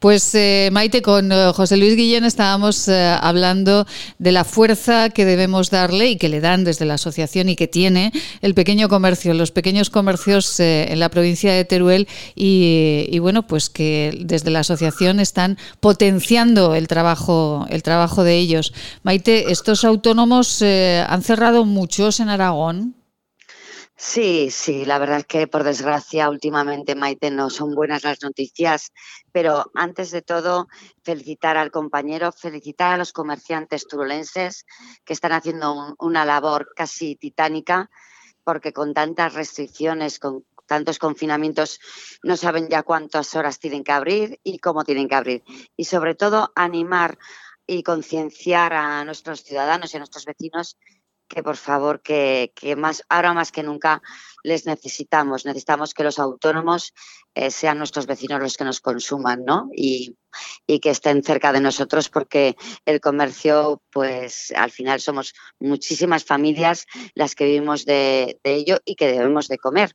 Pues eh, Maite, con eh, José Luis Guillén estábamos eh, hablando de la fuerza que debemos darle y que le dan desde la asociación y que tiene el pequeño comercio, los pequeños comercios en la provincia de Teruel y, y, bueno, pues que desde la asociación están potenciando el trabajo, el trabajo de ellos. Maite, estos autónomos han cerrado muchos en Aragón. Sí, sí, la verdad es que por desgracia últimamente, Maite, no son buenas las noticias, pero antes de todo, felicitar al compañero, felicitar a los comerciantes turolenses que están haciendo una labor casi titánica, porque con tantas restricciones, con tantos confinamientos, no saben ya cuántas horas tienen que abrir y cómo tienen que abrir. Y sobre todo, animar y concienciar a nuestros ciudadanos y a nuestros vecinos que por favor, que, más, ahora más que nunca les necesitamos. Necesitamos que los autónomos eh, sean nuestros vecinos los que nos consuman, ¿no? Y, que estén cerca de nosotros porque el comercio, pues al final somos muchísimas familias las que vivimos de, ello y que debemos de comer.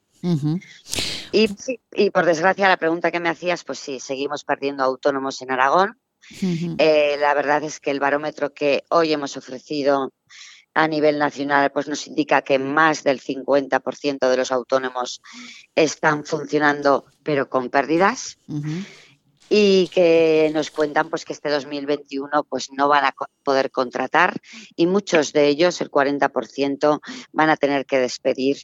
y, y, por desgracia la pregunta que me hacías, pues sí, seguimos perdiendo autónomos en Aragón. Eh, la verdad es que el barómetro que hoy hemos ofrecido a nivel nacional pues nos indica que más del 50% de los autónomos están funcionando pero con pérdidas. Y que nos cuentan pues que este 2021 pues no van a poder contratar y muchos de ellos, el 40%, van a tener que despedir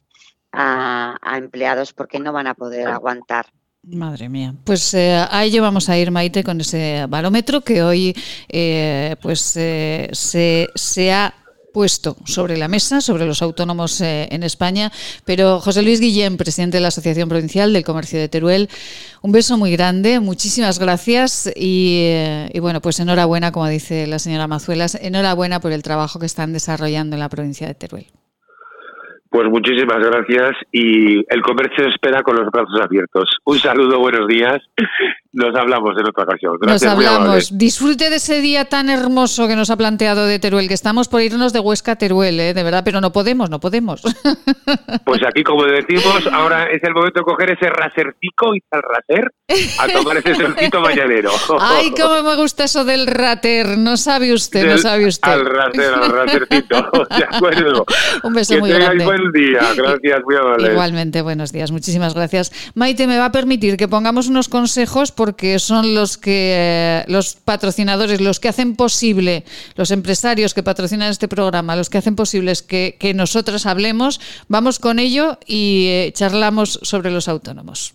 a, empleados porque no van a poder aguantar. Madre mía. Pues eh, a ello vamos a ir, Maite, con ese barómetro que hoy eh, pues eh, se, se, ha puesto sobre la mesa, sobre los autónomos eh, en España. Pero José Luis Guillén, presidente de la Asociación Provincial del Comercio de Teruel, un beso muy grande, muchísimas gracias y, eh, y, bueno, pues enhorabuena, como dice la señora Mazuelas, enhorabuena por el trabajo que están desarrollando en la provincia de Teruel. Pues muchísimas gracias y el comercio espera con los brazos abiertos. Un saludo, buenos días nos hablamos en otra ocasión. Gracias, nos hablamos. Disfrute de ese día tan hermoso que nos ha planteado de Teruel, que estamos por irnos de Huesca a Teruel, ¿eh? de verdad, pero no podemos, no podemos. Pues aquí, como decimos, ahora es el momento de coger ese rasercico y al raser a tomar ese solcito mañanero. Ay, cómo me gusta eso del rater, no sabe usted, no sabe usted. Al raser, al rasercito, de acuerdo. Un beso muy grande. Buen día, gracias, muy amable. Igualmente, buenos días, muchísimas gracias. Maite, me va a permitir que pongamos unos consejos porque son los que los patrocinadores, los que hacen posible, los empresarios que patrocinan este programa, los que hacen posible que, que nosotros hablemos. Vamos con ello y eh, charlamos sobre los autónomos.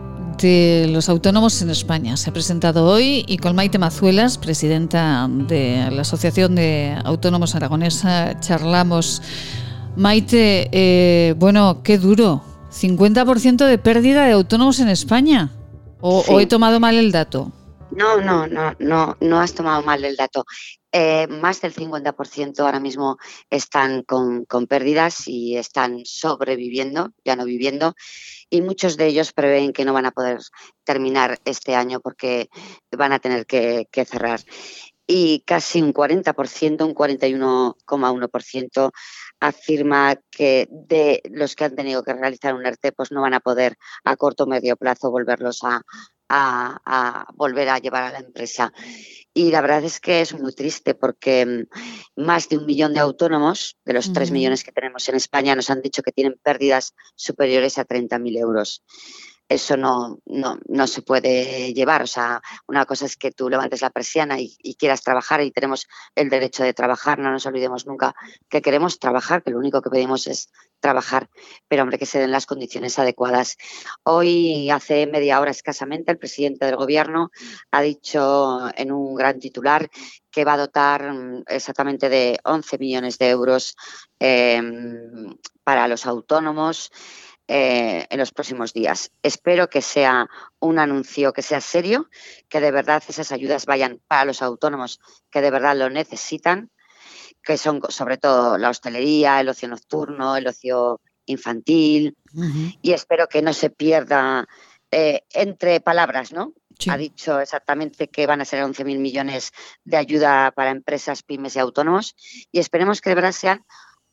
los autónomos en España. Se ha presentado hoy y con Maite Mazuelas, presidenta de la Asociación de Autónomos Aragonesa, charlamos. Maite, eh, bueno, qué duro. 50% de pérdida de autónomos en España. ¿O, he tomado mal el dato? No, no, no, no, no has tomado mal el dato. Eh, más del 50% ahora mismo están con, con, pérdidas y están sobreviviendo, ya no viviendo y muchos de ellos prevén que no van a poder terminar este año porque van a tener que, cerrar. Y casi un 40%, un 41,1% afirma que de los que han tenido que realizar un ERTE pues no van a poder a corto o medio plazo volverlos a, a, volver a llevar a la empresa. Y la verdad es que es muy triste porque mm, más de un millón de autónomos, de los tres millones que tenemos en España, nos han dicho que tienen pérdidas superiores a 30.000 euros. Eso no, no, no, se puede llevar. O sea, una cosa es que tú levantes la persiana y, quieras trabajar y tenemos el derecho de trabajar, no nos olvidemos nunca que queremos trabajar, que lo único que pedimos es trabajar, pero hombre, que se den las condiciones adecuadas. Hoy, hace media hora escasamente, el presidente del gobierno ha dicho en un gran titular que va a dotar mm, exactamente de 11 millones de euros em, para los autónomos. Eh, en los próximos días. Espero que sea un anuncio que sea serio, que de verdad esas ayudas vayan para los autónomos que de verdad lo necesitan, que son sobre todo la hostelería, el ocio nocturno, el ocio infantil, y espero que no se pierda eh, entre palabras, ¿no? Ha dicho exactamente que van a ser 11.000 millones de ayuda para empresas, pymes y autónomos y esperemos que de verdad sean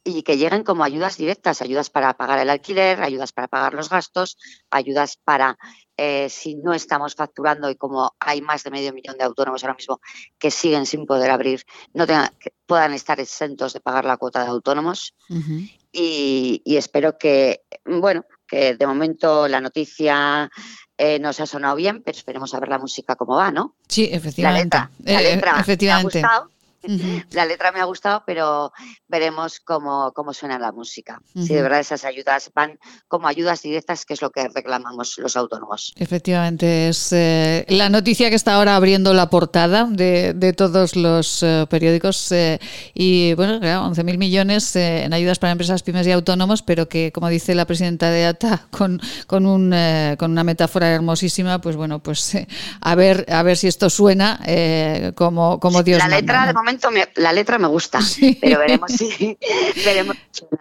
y que lleguen como ayudas directas, ayudas para pagar el alquiler, ayudas para pagar los gastos, ayudas para, eh, si no estamos facturando y como hay más de medio millón de autónomos ahora mismo que siguen sin poder abrir, no tengan, puedan estar exentos de pagar la cuota de autónomos. y, espero que, bueno, que de momento la noticia eh, nos ha sonado bien, pero esperemos a ver la música cómo va, ¿no? Sí, efectivamente. La letra, la efectivamente. La letra me ha gustado, pero veremos cómo, cómo suena la música. Si de verdad esas ayudas van como ayudas directas, que es lo que reclamamos los autónomos. Efectivamente, es eh, la noticia que está ahora abriendo la portada de, todos los eh, periódicos. Eh, y bueno, claro, 11.000 millones en ayudas para empresas, pymes y autónomos, pero que, como dice la presidenta de ATA, con, con, un, con una metáfora hermosísima, pues bueno, pues a ver a ver si esto suena como, como Dios La letra de la letra me gusta, pero veremos si veremos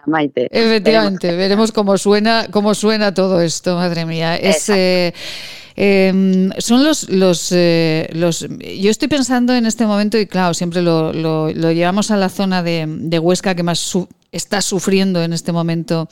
Maite. Efectivamente, veremos. cómo suena, cómo suena todo esto, madre mía. Es eh, em, son los, los, eh, los. Yo estoy pensando en este momento, y claro, siempre lo, lo, llevamos a la zona de, de Huesca que más está sufriendo en este momento.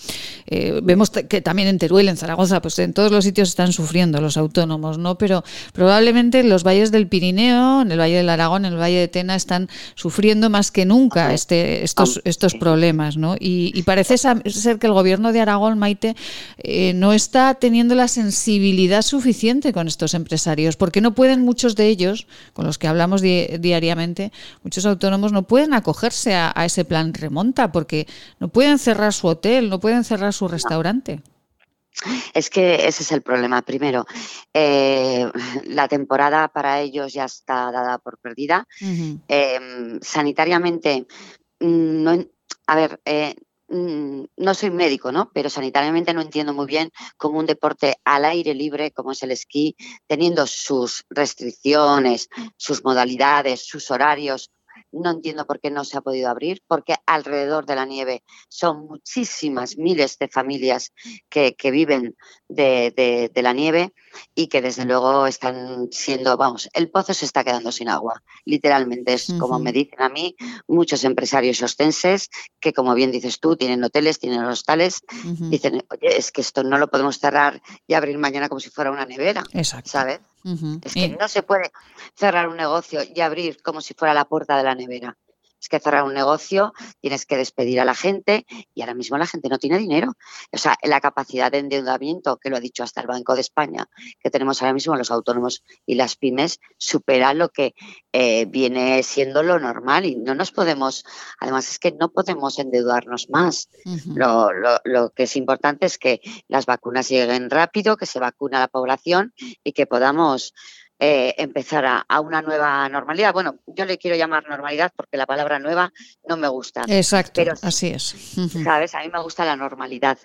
Eh, vemos que también en Teruel, en Zaragoza, pues en todos los sitios están sufriendo los autónomos, ¿no? Pero probablemente los valles del Pirineo, en el Valle del Aragón, en el Valle de Tena, están sufriendo más que nunca este, estos, estos problemas, ¿no? Y, parece ser que el gobierno de Aragón, Maite, eh, no está teniendo la sensibilidad suficiente con estos empresarios, porque no pueden muchos de ellos, con los que hablamos diariamente, muchos autónomos no pueden acogerse a ese plan remonta, porque no pueden cerrar su hotel, no pueden cerrar su restaurante. Es que ese es el problema. Primero, eh, la temporada para ellos ya está dada por perdida. Em, sanitariamente, mm, no, a ver, eh, mm, no soy médico, ¿no? Pero sanitariamente no entiendo muy bien cómo un deporte al aire libre, como es el esquí, teniendo sus restricciones, sus modalidades, sus horarios, no entiendo por qué no se ha podido abrir, porque alrededor de la nieve son muchísimas miles de familias que, viven de, la nieve y que desde luego están siendo, vamos, el pozo se está quedando sin agua, literalmente es como me dicen a mí muchos empresarios ostenses que como bien dices tú, tienen hoteles, tienen hostales, dicen, oye, es que esto no lo podemos cerrar y abrir mañana como si fuera una nevera, ¿sabes? Es que no se puede cerrar un negocio y abrir como si fuera la puerta de la nevera es que cerrar un negocio, tienes que despedir a la gente y ahora mismo la gente no tiene dinero. O sea, la capacidad de endeudamiento, que lo ha dicho hasta el Banco de España, que tenemos ahora mismo los autónomos y las pymes, supera lo que eh, viene siendo lo normal y no nos podemos, además es que no podemos endeudarnos más. lo, lo que es importante es que las vacunas lleguen rápido, que se vacune a la población y que podamos eh, empezar a, una nueva normalidad. Bueno, yo le quiero llamar normalidad porque la palabra nueva no me gusta. Exacto, pero, así es. ¿Sabes? A mí me gusta la normalidad.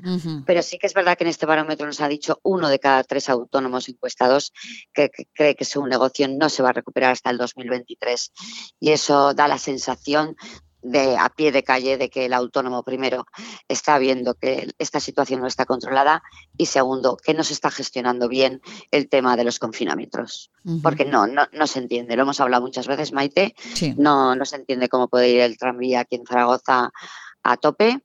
Pero sí que es verdad que en este barómetro nos ha dicho uno de cada tres autónomos encuestados que, cree que su negocio no se va a recuperar hasta el 2023. Y eso da la sensación de a pie de calle de que el autónomo primero está viendo que esta situación no está controlada y segundo que no se está gestionando bien el tema de los confinamientos. Porque no, no, no se entiende. Lo hemos hablado muchas veces Maite. No no se entiende cómo puede ir el tranvía aquí en Zaragoza a tope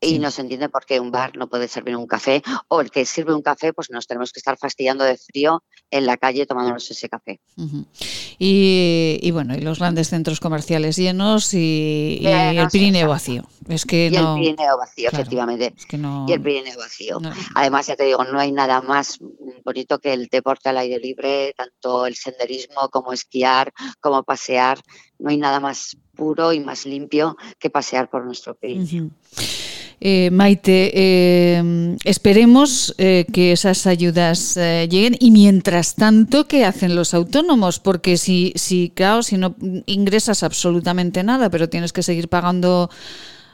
y no se entiende por qué un bar no puede servir un café o el que sirve un café pues nos tenemos que estar fastidiando de frío en la calle tomándonos ese café. y, bueno, y los grandes centros comerciales llenos y, el Pirineo vacío. Es que y el Pirineo vacío, efectivamente. Y el Pirineo vacío. Además, ya te digo, no hay nada más bonito que el deporte al aire libre, tanto el senderismo como esquiar, como pasear. No hay nada más puro y más limpio que pasear por nuestro Pirineo. Eh, Maite, eh, esperemos eh, que esas ayudas lleguen y mientras tanto, ¿qué hacen los autónomos? Porque si, si, claro, si no ingresas absolutamente nada, pero tienes que seguir pagando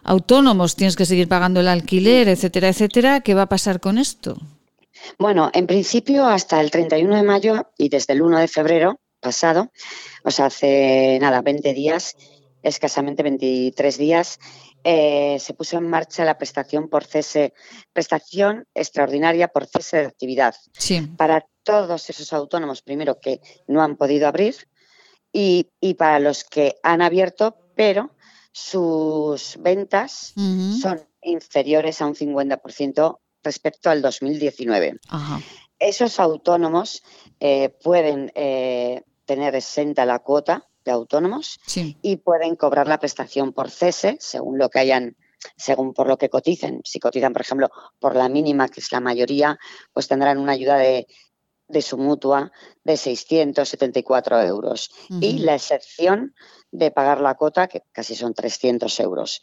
autónomos, tienes que seguir pagando el alquiler, etcétera, etcétera, ¿qué va a pasar con esto? Bueno, en principio hasta el 31 de mayo y desde el 1 de febrero pasado, o sea, hace nada, 20 días, escasamente 23 días, eh, se puso en marcha la prestación por cese, prestación extraordinaria por cese de actividad. Para todos esos autónomos, primero que no han podido abrir y, para los que han abierto, pero sus ventas son inferiores a un 50% respecto al 2019. Esos autónomos eh, pueden eh, tener exenta la cuota de autónomos y pueden cobrar la prestación por cese según lo que hayan según por lo que coticen. Si cotizan, por ejemplo, por la mínima, que es la mayoría, pues tendrán una ayuda de, de su mutua de 674 euros. Y la excepción de pagar la cuota, que casi son 300 euros.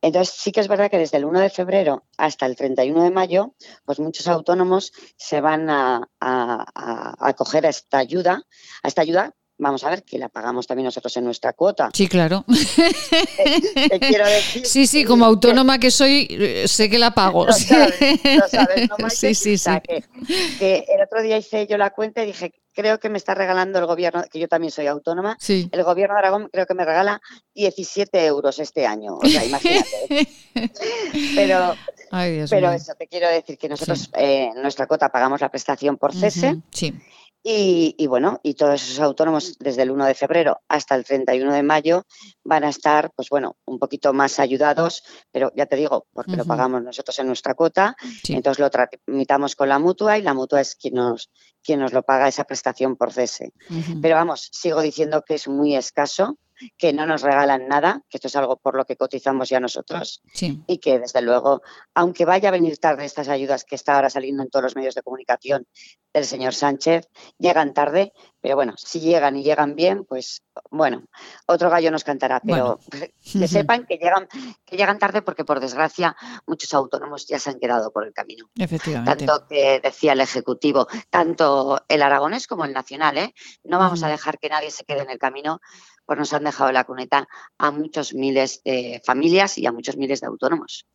Entonces, sí que es verdad que desde el 1 de febrero hasta el 31 de mayo, pues muchos autónomos se van a, a, a acoger a esta ayuda, a esta ayuda vamos a ver, que la pagamos también nosotros en nuestra cuota. Sí, claro. Te, quiero decir, sí, sí, como autónoma que soy, eh, sé que la pago. Lo sabes, lo sabes, ¿no, Sí, sí, sí. Que, el otro día hice yo la cuenta y dije, creo que me está regalando el gobierno, que yo también soy autónoma, sí. el gobierno de Aragón creo que me regala 17 euros este año. O sea, imagínate. pero pero eso, te quiero decir que nosotros eh, en nuestra cuota pagamos la prestación por cese. sí. Y, bueno, y todos esos autónomos desde el 1 de febrero hasta el 31 de mayo van a estar, pues bueno, un poquito más ayudados, pero ya te digo, porque lo pagamos nosotros en nuestra cuota, entonces lo tramitamos con la mutua y la mutua es quien nos, quien nos lo paga esa prestación por cese. Pero vamos, sigo diciendo que es muy escaso que no nos regalan nada, que esto es algo por lo que cotizamos ya nosotros y que desde luego, aunque vaya a venir tarde estas ayudas que está ahora saliendo en todos los medios de comunicación del señor Sánchez, llegan tarde, pero bueno, si llegan y llegan bien, pues bueno, otro gallo nos cantará, pero que sepan que llegan, que llegan tarde porque por desgracia muchos autónomos ya se han quedado por el camino. Efectivamente. Tanto que decía el Ejecutivo, tanto el aragonés como el nacional, ¿eh? no vamos a dejar que nadie se quede en el camino pues nos han dejado la cuneta a muchos miles de familias y a muchos miles de autónomos.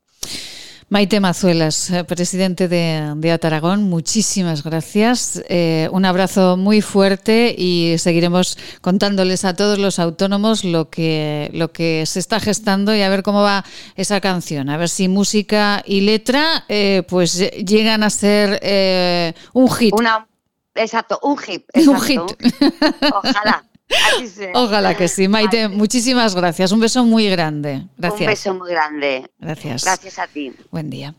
Maite Mazuelas, eh, presidente de, de Ataragón, muchísimas gracias. Eh, un abrazo muy fuerte y seguiremos contándoles a todos los autónomos lo que, lo que se está gestando y a ver cómo va esa canción. A ver si música y letra pues, eh, pues llegan a ser un hit. Una, exacto, un hit. Un hit. Ojalá. Ojalá que sí. Maite, muchísimas gracias. Un beso muy grande. Gracias. Un beso muy grande. Gracias. Gracias a ti. Buen día.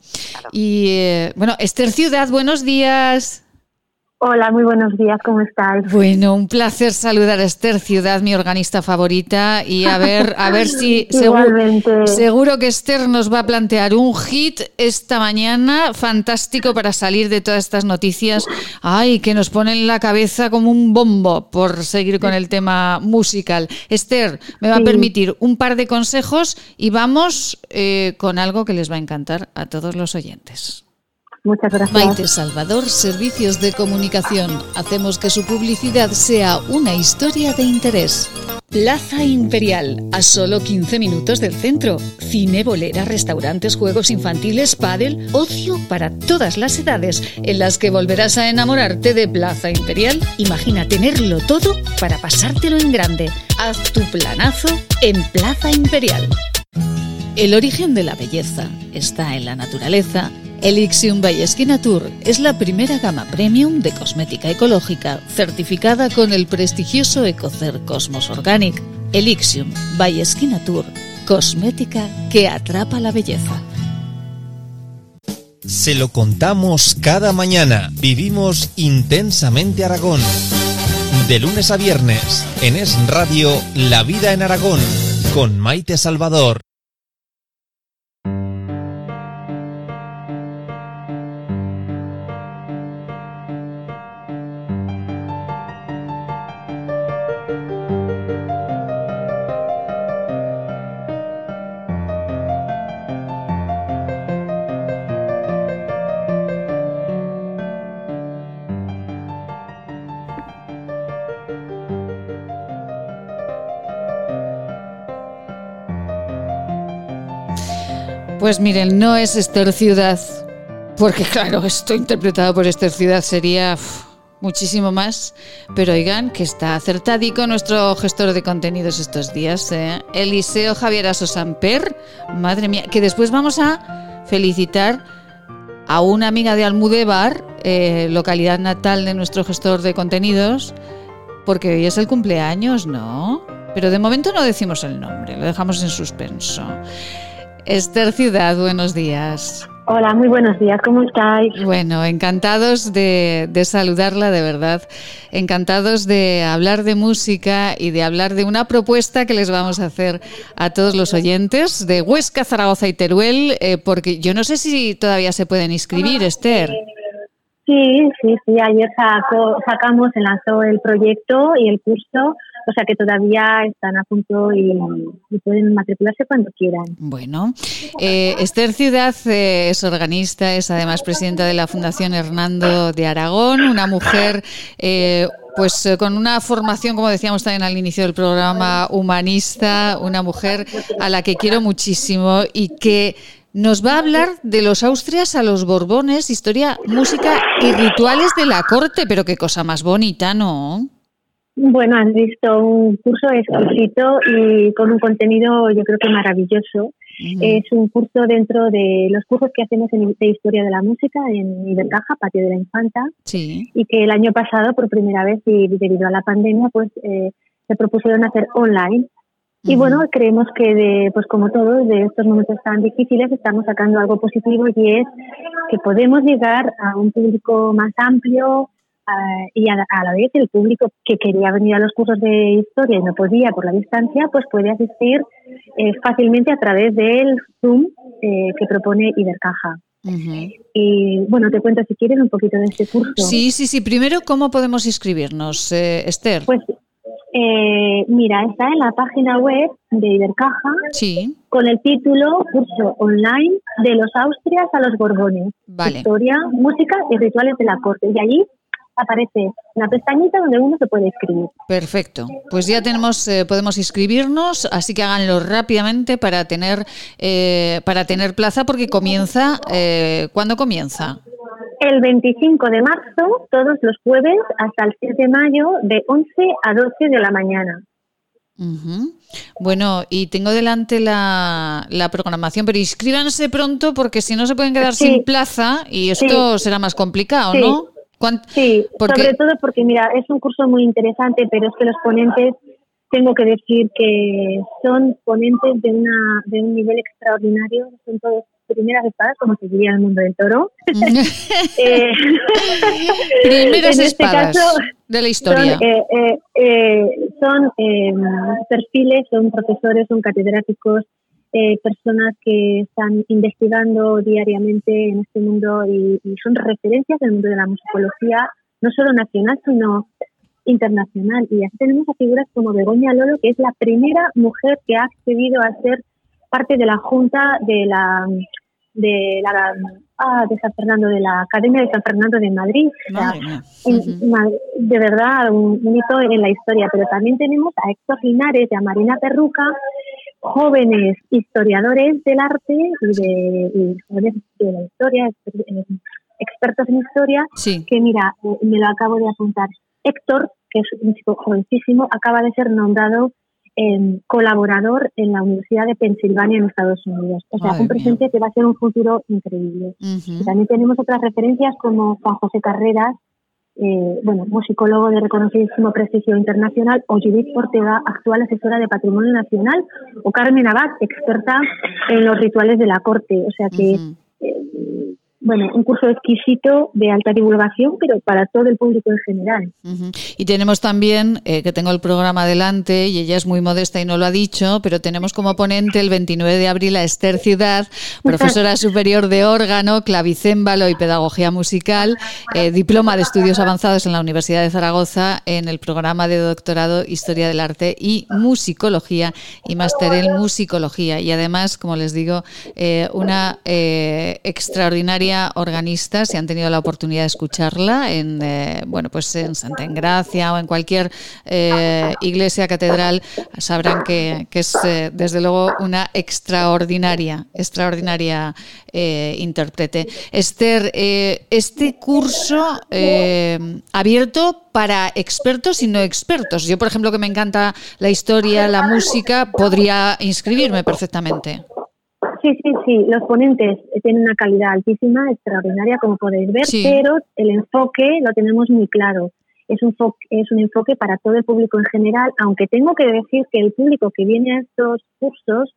Y eh, bueno, Esther Ciudad, buenos días. Hola, muy buenos días, ¿cómo estáis? Bueno, un placer saludar a Esther Ciudad, mi organista favorita, y a ver, a ver si seguro, seguro, que Esther nos va a plantear un hit esta mañana fantástico para salir de todas estas noticias, ay, que nos ponen la cabeza como un bombo por seguir con el tema musical. Esther, me va a permitir un par de consejos y vamos eh, con algo que les va a encantar a todos los oyentes. Maite Salvador, Servicios de Comunicación. Hacemos que su publicidad sea una historia de interés. Plaza Imperial, a solo 15 minutos del centro. Cine, bolera, restaurantes, juegos infantiles, pádel, ocio para todas las edades, en las que volverás a enamorarte de Plaza Imperial. Imagina tenerlo todo para pasártelo en grande. Haz tu planazo en Plaza Imperial. El origen de la belleza está en la naturaleza Elixium by Tour es la primera gama premium de cosmética ecológica certificada con el prestigioso Ecocer Cosmos Organic. Elixium by Tour, cosmética que atrapa la belleza. se lo contamos cada mañana. Vivimos intensamente Aragón. De lunes a viernes, en Es Radio, La Vida en Aragón, con Maite Salvador. Pues miren, no es Esther Ciudad, porque claro, esto interpretado por Esther Ciudad sería muchísimo más, pero oigan que está acertadico nuestro gestor de contenidos estos días, ¿eh? Eliseo Javier Asosamper, madre mía, que después vamos a felicitar a una amiga de Almudévar, eh, localidad natal de nuestro gestor de contenidos, porque hoy es el cumpleaños, ¿no? Pero de momento no decimos el nombre, lo dejamos en suspenso. Esther Ciudad, buenos días. Hola, muy buenos días, ¿cómo estáis? Bueno, encantados de, saludarla, de verdad. Encantados de hablar de música y de hablar de una propuesta que les vamos a hacer a todos los oyentes de Huesca, Zaragoza y Teruel, eh, porque yo no sé si todavía se pueden inscribir, Esther. Sí, sí, sí. Ayer sacamos, se lanzó el proyecto y el curso o sea que todavía están a punto y, pueden matricularse cuando quieran. Bueno, eh, Esther Ciudad eh, es organista, es además presidenta de la Fundación Hernando de Aragón, una mujer... Eh, pues con una formación, como decíamos también al inicio del programa, humanista, una mujer a la que quiero muchísimo y que nos va a hablar de los Austrias a los Borbones, historia, música y rituales de la corte, pero qué cosa más bonita, ¿no? Bueno, has visto un curso exquisito y con un contenido yo creo que maravilloso. Es un curso dentro de los cursos que hacemos en de Historia de la Música en Ibercaja, Patio de la Infanta, y que el año pasado, por primera vez y debido a la pandemia, pues eh, se propusieron hacer online. Y bueno, creemos que, de, pues como todos, de estos momentos tan difíciles, estamos sacando algo positivo y es que podemos llegar a un público más amplio, y a, la vez el público que quería venir a los cursos de historia y no podía por la distancia, pues puede asistir eh, fácilmente a través del Zoom eh, que propone Ibercaja. Y bueno, te cuento si quieres un poquito de este curso. Sí, sí, sí. Primero, ¿cómo podemos inscribirnos, eh, Esther? Pues mira, está en la página web de Ibercaja sí. con el título Curso Online de los Austrias a los Borbones. Historia, música y rituales de la corte. Y allí aparece una pestañita donde uno se puede inscribir. Perfecto. Pues ya tenemos, eh, podemos inscribirnos, así que háganlo rápidamente para tener, eh, para tener plaza, porque comienza, eh, ¿cuándo comienza? El 25 de marzo, todos los jueves, hasta el 7 de mayo, de 11 a 12 de la mañana. Bueno, y tengo delante la, la, programación, pero inscríbanse pronto porque si no se pueden quedar sin plaza y esto será más complicado, ¿no? Sí, sobre todo porque, mira, es un curso muy interesante, pero es que los ponentes, tengo que decir que son ponentes de, una, de un nivel extraordinario, son todos primeras espadas, como se diría en el mundo del toro. eh, primeras este espadas de la historia. Son, eh, eh, son eh, perfiles, son profesores, son catedráticos, eh, personas que están investigando diariamente en este mundo y, son referencias del mundo de la musicología, no solo nacional, sino internacional. Y así tenemos a figuras como Begoña Lolo, que es la primera mujer que ha accedido a ser parte de la junta de la de la ah, de San Fernando de la Academia de San Fernando de Madrid. De verdad un, un, hito en la historia. Pero también tenemos a Héctor Linares y a Marina Perruca jóvenes historiadores del arte y de, jóvenes de la historia, expertos en historia, que mira, eh, me lo acabo de apuntar. Héctor, que es un chico jovencísimo, acaba de ser nombrado em, colaborador en la Universidad de Pensilvania en Estados Unidos. O sea, un presente que va a ser un futuro increíble. También tenemos otras referencias como Juan José Carreras, eh, bueno, musicólogo de reconocidísimo prestigio internacional, o Judith Ortega, actual asesora de Patrimonio Nacional, o Carmen Abad, experta en los rituales de la corte. O sea que, eh, bueno, un curso exquisito de alta divulgación, pero para todo el público en general. Y tenemos también, eh, que tengo el programa adelante, y ella es muy modesta y no lo ha dicho, pero tenemos como ponente el 29 de abril a Esther Ciudad, profesora superior de órgano, clavicémbalo y pedagogía musical, eh, diploma de estudios avanzados en la Universidad de Zaragoza en el programa de doctorado Historia del Arte y Musicología y máster en Musicología. Y además, como les digo, eh, una extraordinaria organista, si han tenido la oportunidad de escucharla en, eh, bueno, pues en Santa Engracia o en cualquier eh, iglesia, catedral, sabrán que, es eh, desde luego una extraordinaria, extraordinaria intérprete. Esther, este curso abierto para expertos y no expertos. Yo, por ejemplo, que me encanta la historia, la música, podría inscribirme perfectamente. Sí, sí, sí. Los ponentes tienen una calidad altísima, extraordinaria, como podéis ver, pero el enfoque lo tenemos muy claro. Es un, es un enfoque para todo el público en general, aunque tengo que decir que el público que viene a estos cursos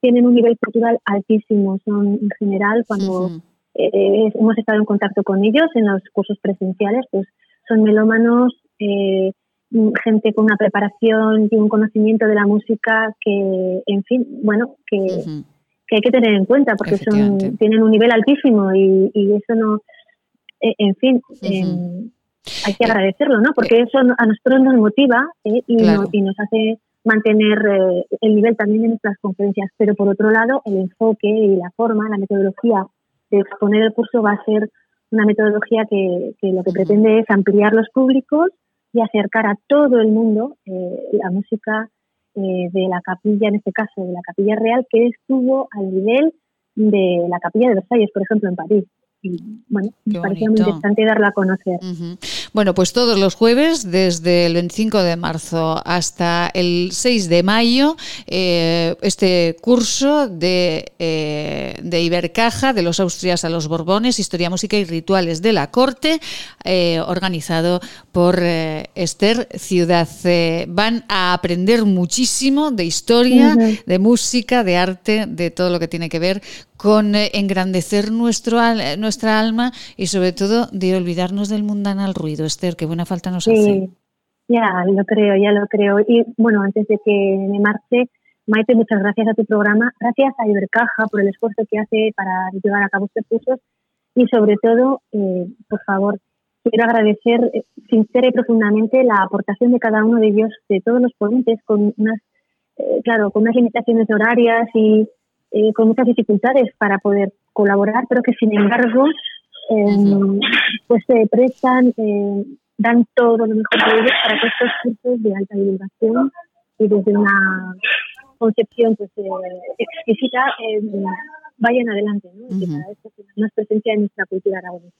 tienen un nivel cultural altísimo. Son, en general, cuando eh, hemos estado en contacto con ellos en los cursos presenciales, pues son melómanos, eh, gente con una preparación y un conocimiento de la música que, en fin, bueno, que que hay que tener en cuenta porque son tienen un nivel altísimo y, eso no, e, en fin, em, hay que agradecerlo, ¿no? Porque eso a nosotros nos motiva ¿eh? y, y, nos hace mantener eh, el nivel también en nuestras conferencias. Pero por otro lado, el enfoque y la forma, la metodología de exponer el curso va a ser una metodología que, que lo que pretende es ampliar los públicos y acercar a todo el mundo eh, la música eh, de la capilla, en este caso de la capilla real, que estuvo al nivel de la capilla de Versalles, por ejemplo, en París. Y bueno, me parecía muy interesante darla a conocer. Bueno, pues todos los jueves, desde el 25 de marzo hasta el 6 de mayo, eh, este curso de, eh, de, Ibercaja, de los Austrias a los Borbones, Historia, Música y Rituales de la Corte, eh, organizado por Esther Ciudad. van a aprender muchísimo de historia, de música, de arte, de todo lo que tiene que ver con engrandecer nuestro, nuestra alma y sobre todo de olvidarnos del mundanal ruido. Esther, qué buena falta nos sí, Ya, lo creo, ya lo creo. Y bueno, antes de que me marche, Maite, muchas gracias a tu programa, gracias a Ibercaja por el esfuerzo que hace para llevar a cabo estos cursos. Y sobre todo, eh, por favor, quiero agradecer eh, sincera y profundamente la aportación de cada uno de ellos, de todos los ponentes, con unas, eh, claro, con unas limitaciones horarias y con muchas dificultades para poder colaborar, pero que sin embargo eh, pues se prestan, eh, dan todo lo mejor de ellos para que estos cursos de alta divulgación y desde una concepción pues, eh, exquisita eh, vayan adelante, ¿no? Y que cada vez más presencia en nuestra cultura aragonesa.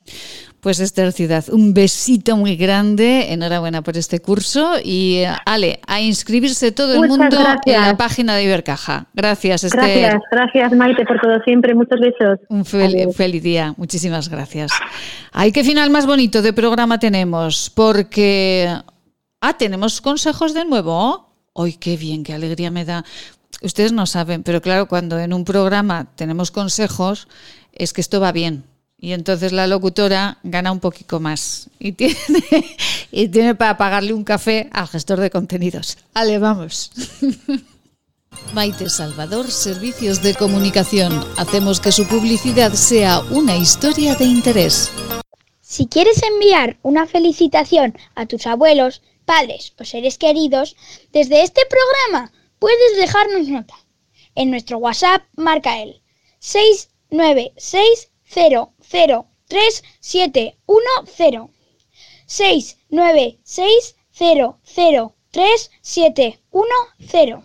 Pues Esther Ciudad, un besito muy grande, enhorabuena por este curso y Ale, a inscribirse todo el mundo en la página de Ibercaja. Gracias Esther. Gracias, gracias Maite por todo siempre, muchos besos. Un feliz día, muchísimas gracias. Ay, qué final más bonito de programa tenemos, porque... Ah, tenemos consejos de nuevo. ¡Ay, qué bien, qué alegría me da! Ustedes no saben, pero claro, cuando en un programa tenemos consejos, es que esto va bien. Y entonces la locutora gana un poquito más y tiene, y tiene para pagarle un café al gestor de contenidos. Ale, vamos. Maite Salvador, Servicios de Comunicación. Hacemos que su publicidad sea una historia de interés. Si quieres enviar una felicitación a tus abuelos, padres o seres queridos, desde este programa puedes dejarnos nota. En nuestro WhatsApp marca el 696003710. 696003710.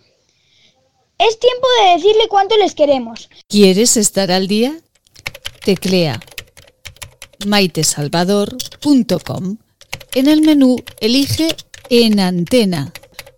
Es tiempo de decirle cuánto les queremos. ¿Quieres estar al día? Teclea maitesalvador.com. En el menú elige En Antena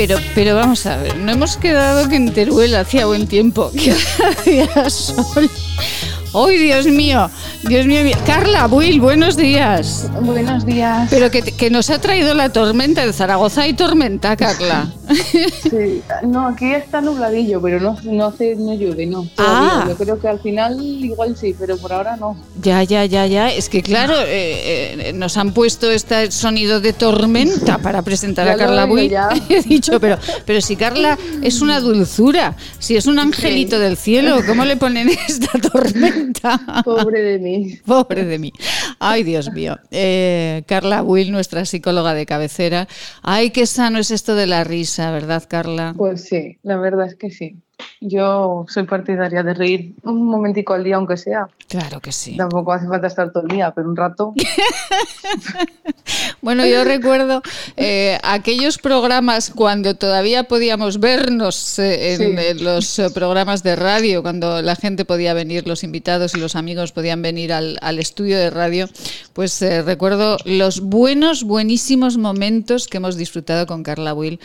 Pero, pero vamos a ver, no hemos quedado que en Teruel hacía buen tiempo, que hacía sol. ¡Ay, Dios mío! Dios mío, Carla, Will, buenos días. Buenos días. Pero que, nos ha traído la tormenta en Zaragoza y tormenta, Carla. Sí, no, aquí está nubladillo, pero no, no hace, no llueve, no. Ah. Yo creo que al final igual sí, pero por ahora no. Ya, ya, ya, ya. Es que claro, eh, eh, nos han puesto este sonido de tormenta para presentar a Carla Will. He dicho, pero, pero si Carla es una dulzura, si es un angelito del cielo, ¿cómo le ponen esta tormenta? Pobre de mí. Pobre de mí. Ay, Dios mío. Eh, Carla Will, nuestra psicóloga de cabecera. Ay, qué sano es esto de la risa, ¿verdad, Carla? Pues sí, la verdad es que sí. Yo soy partidaria de reír un momentico al día, aunque sea. Claro que sí. Tampoco hace falta estar todo el día, pero un rato. bueno, yo recuerdo eh, aquellos programas cuando todavía podíamos vernos eh, en, los eh, programas de radio, cuando la gente podía venir, los invitados y los amigos podían venir al, estudio de radio. Pues recuerdo los buenos, buenísimos momentos que hemos disfrutado con Carla Will,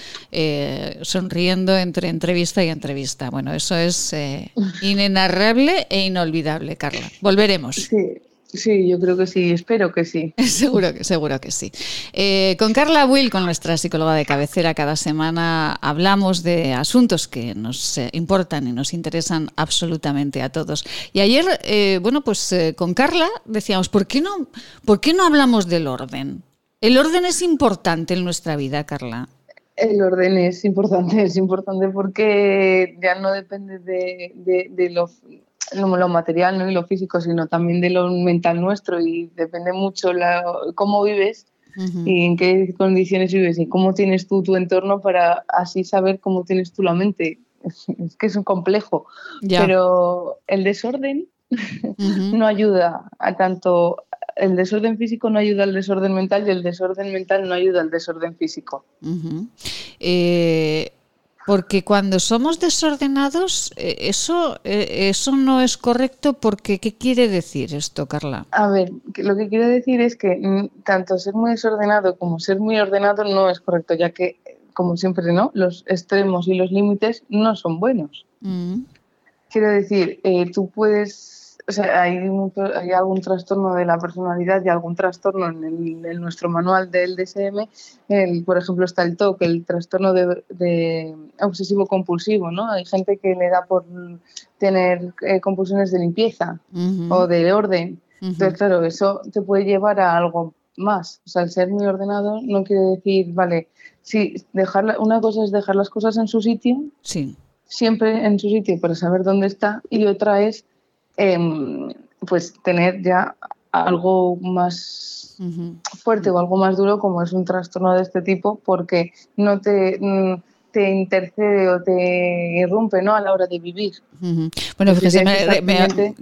sonriendo entre entrevista y entrevista. Bueno, eso es eh, inenarrable e inolvidable, Carla. Volveremos. Sí. Sí, yo creo que sí, espero que sí. seguro que, seguro que sí. Eh, con Carla Will, con nuestra psicóloga de cabecera, cada semana hablamos de asuntos que nos eh, importan y nos interesan absolutamente a todos. Y ayer, bueno, pues con Carla decíamos, ¿por qué, no, ¿por qué no hablamos del orden? El orden es importante en nuestra vida, Carla. El orden es importante, es importante porque ya no depende de, de, lo, lo, material ¿no? y lo físico, sino también de lo mental nuestro y depende mucho la, cómo vives y en qué condiciones vives y cómo tienes tú tu entorno para así saber cómo tienes tú la mente. Es, que es un complejo, pero el desorden no ayuda a tanto el desorden físico no ayuda al desorden mental y el desorden mental no ayuda al desorden físico. Eh, porque cuando somos desordenados, eh, eso, eh, eso no es correcto porque ¿qué quiere decir esto, Carla? A ver, lo que quiere decir es que mm, tanto ser muy desordenado como ser muy ordenado no es correcto, ya que, como siempre, ¿no? Los extremos y los límites no son buenos. Quiero decir, tú puedes o sea, hay, hay, algún trastorno de la personalidad y algún trastorno en, nuestro manual del DSM. El, por ejemplo, está el TOC, el trastorno de, obsesivo compulsivo, ¿no? Hay gente que le da por tener eh, compulsiones de limpieza o de orden. Entonces, claro, eso te puede llevar a algo más. O sea, el ser muy ordenado no quiere decir, vale, sí, dejar, una cosa es dejar las cosas en su sitio, sí. siempre en su sitio para saber dónde está, y otra es Em, pues tener ya algo más fuerte o algo más duro como es un trastorno de este tipo porque no te, mm, te intercede o te irrumpe ¿no? a la hora de vivir. Bueno, fíjese,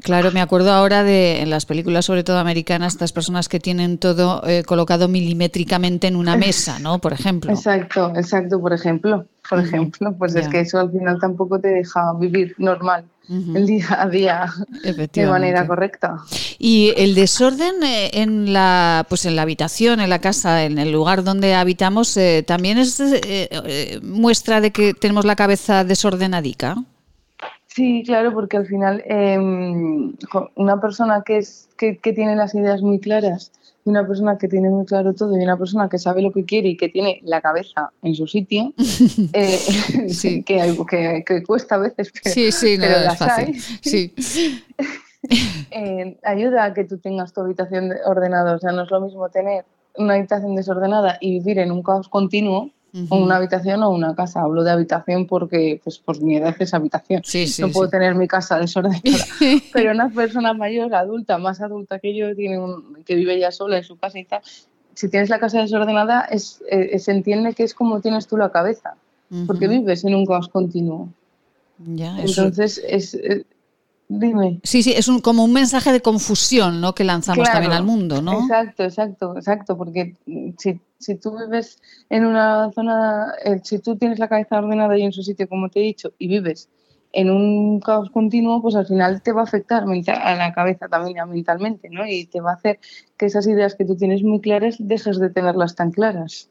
claro, me acuerdo ahora de en las películas, sobre todo americanas, estas personas que tienen todo eh, colocado milimétricamente en una mesa, ¿no? Por ejemplo. Exacto, exacto, por ejemplo. Por ejemplo, pues es que eso al final tampoco te deja vivir normal el día a día de manera correcta. Y el desorden eh, en la, pues en la habitación, en la casa, en el lugar donde habitamos, eh, también es eh, muestra de que tenemos la cabeza desordenadica. Sí, claro, porque al final em, una persona que, es, que, que tiene las ideas muy claras y una persona que tiene muy claro todo y una persona que sabe lo que quiere y que tiene la cabeza en su sitio, eh, sí. que, que, que, cuesta a veces, pero, sí, sí, no, es fácil. Sí. Eh, ayuda a que tú tengas tu habitación ordenada. O sea, no es lo mismo tener una habitación desordenada y vivir en un caos continuo una habitación o una casa. Hablo de habitación porque, pues, por mi edad es habitación. no puedo tener mi casa desordenada. Pero una persona mayor, adulta, más adulta que yo, tiene que vive ya sola en su casa y tal, si tienes la casa desordenada, es, eh, se entiende que es como tienes tú la cabeza, porque vives en un caos continuo. Ya, Entonces, es, eh, Dime. Sí, sí, es un, como un mensaje de confusión ¿no? que lanzamos también al mundo, ¿no? Exacto, exacto, exacto, porque si, si tú vives en una zona, eh, si tú tienes la cabeza ordenada y en su sitio, como te he dicho, y vives en un caos continuo, pues al final te va a afectar a la cabeza también mentalmente, ¿no? Y te va a hacer que esas ideas que tú tienes muy claras dejes de tenerlas tan claras.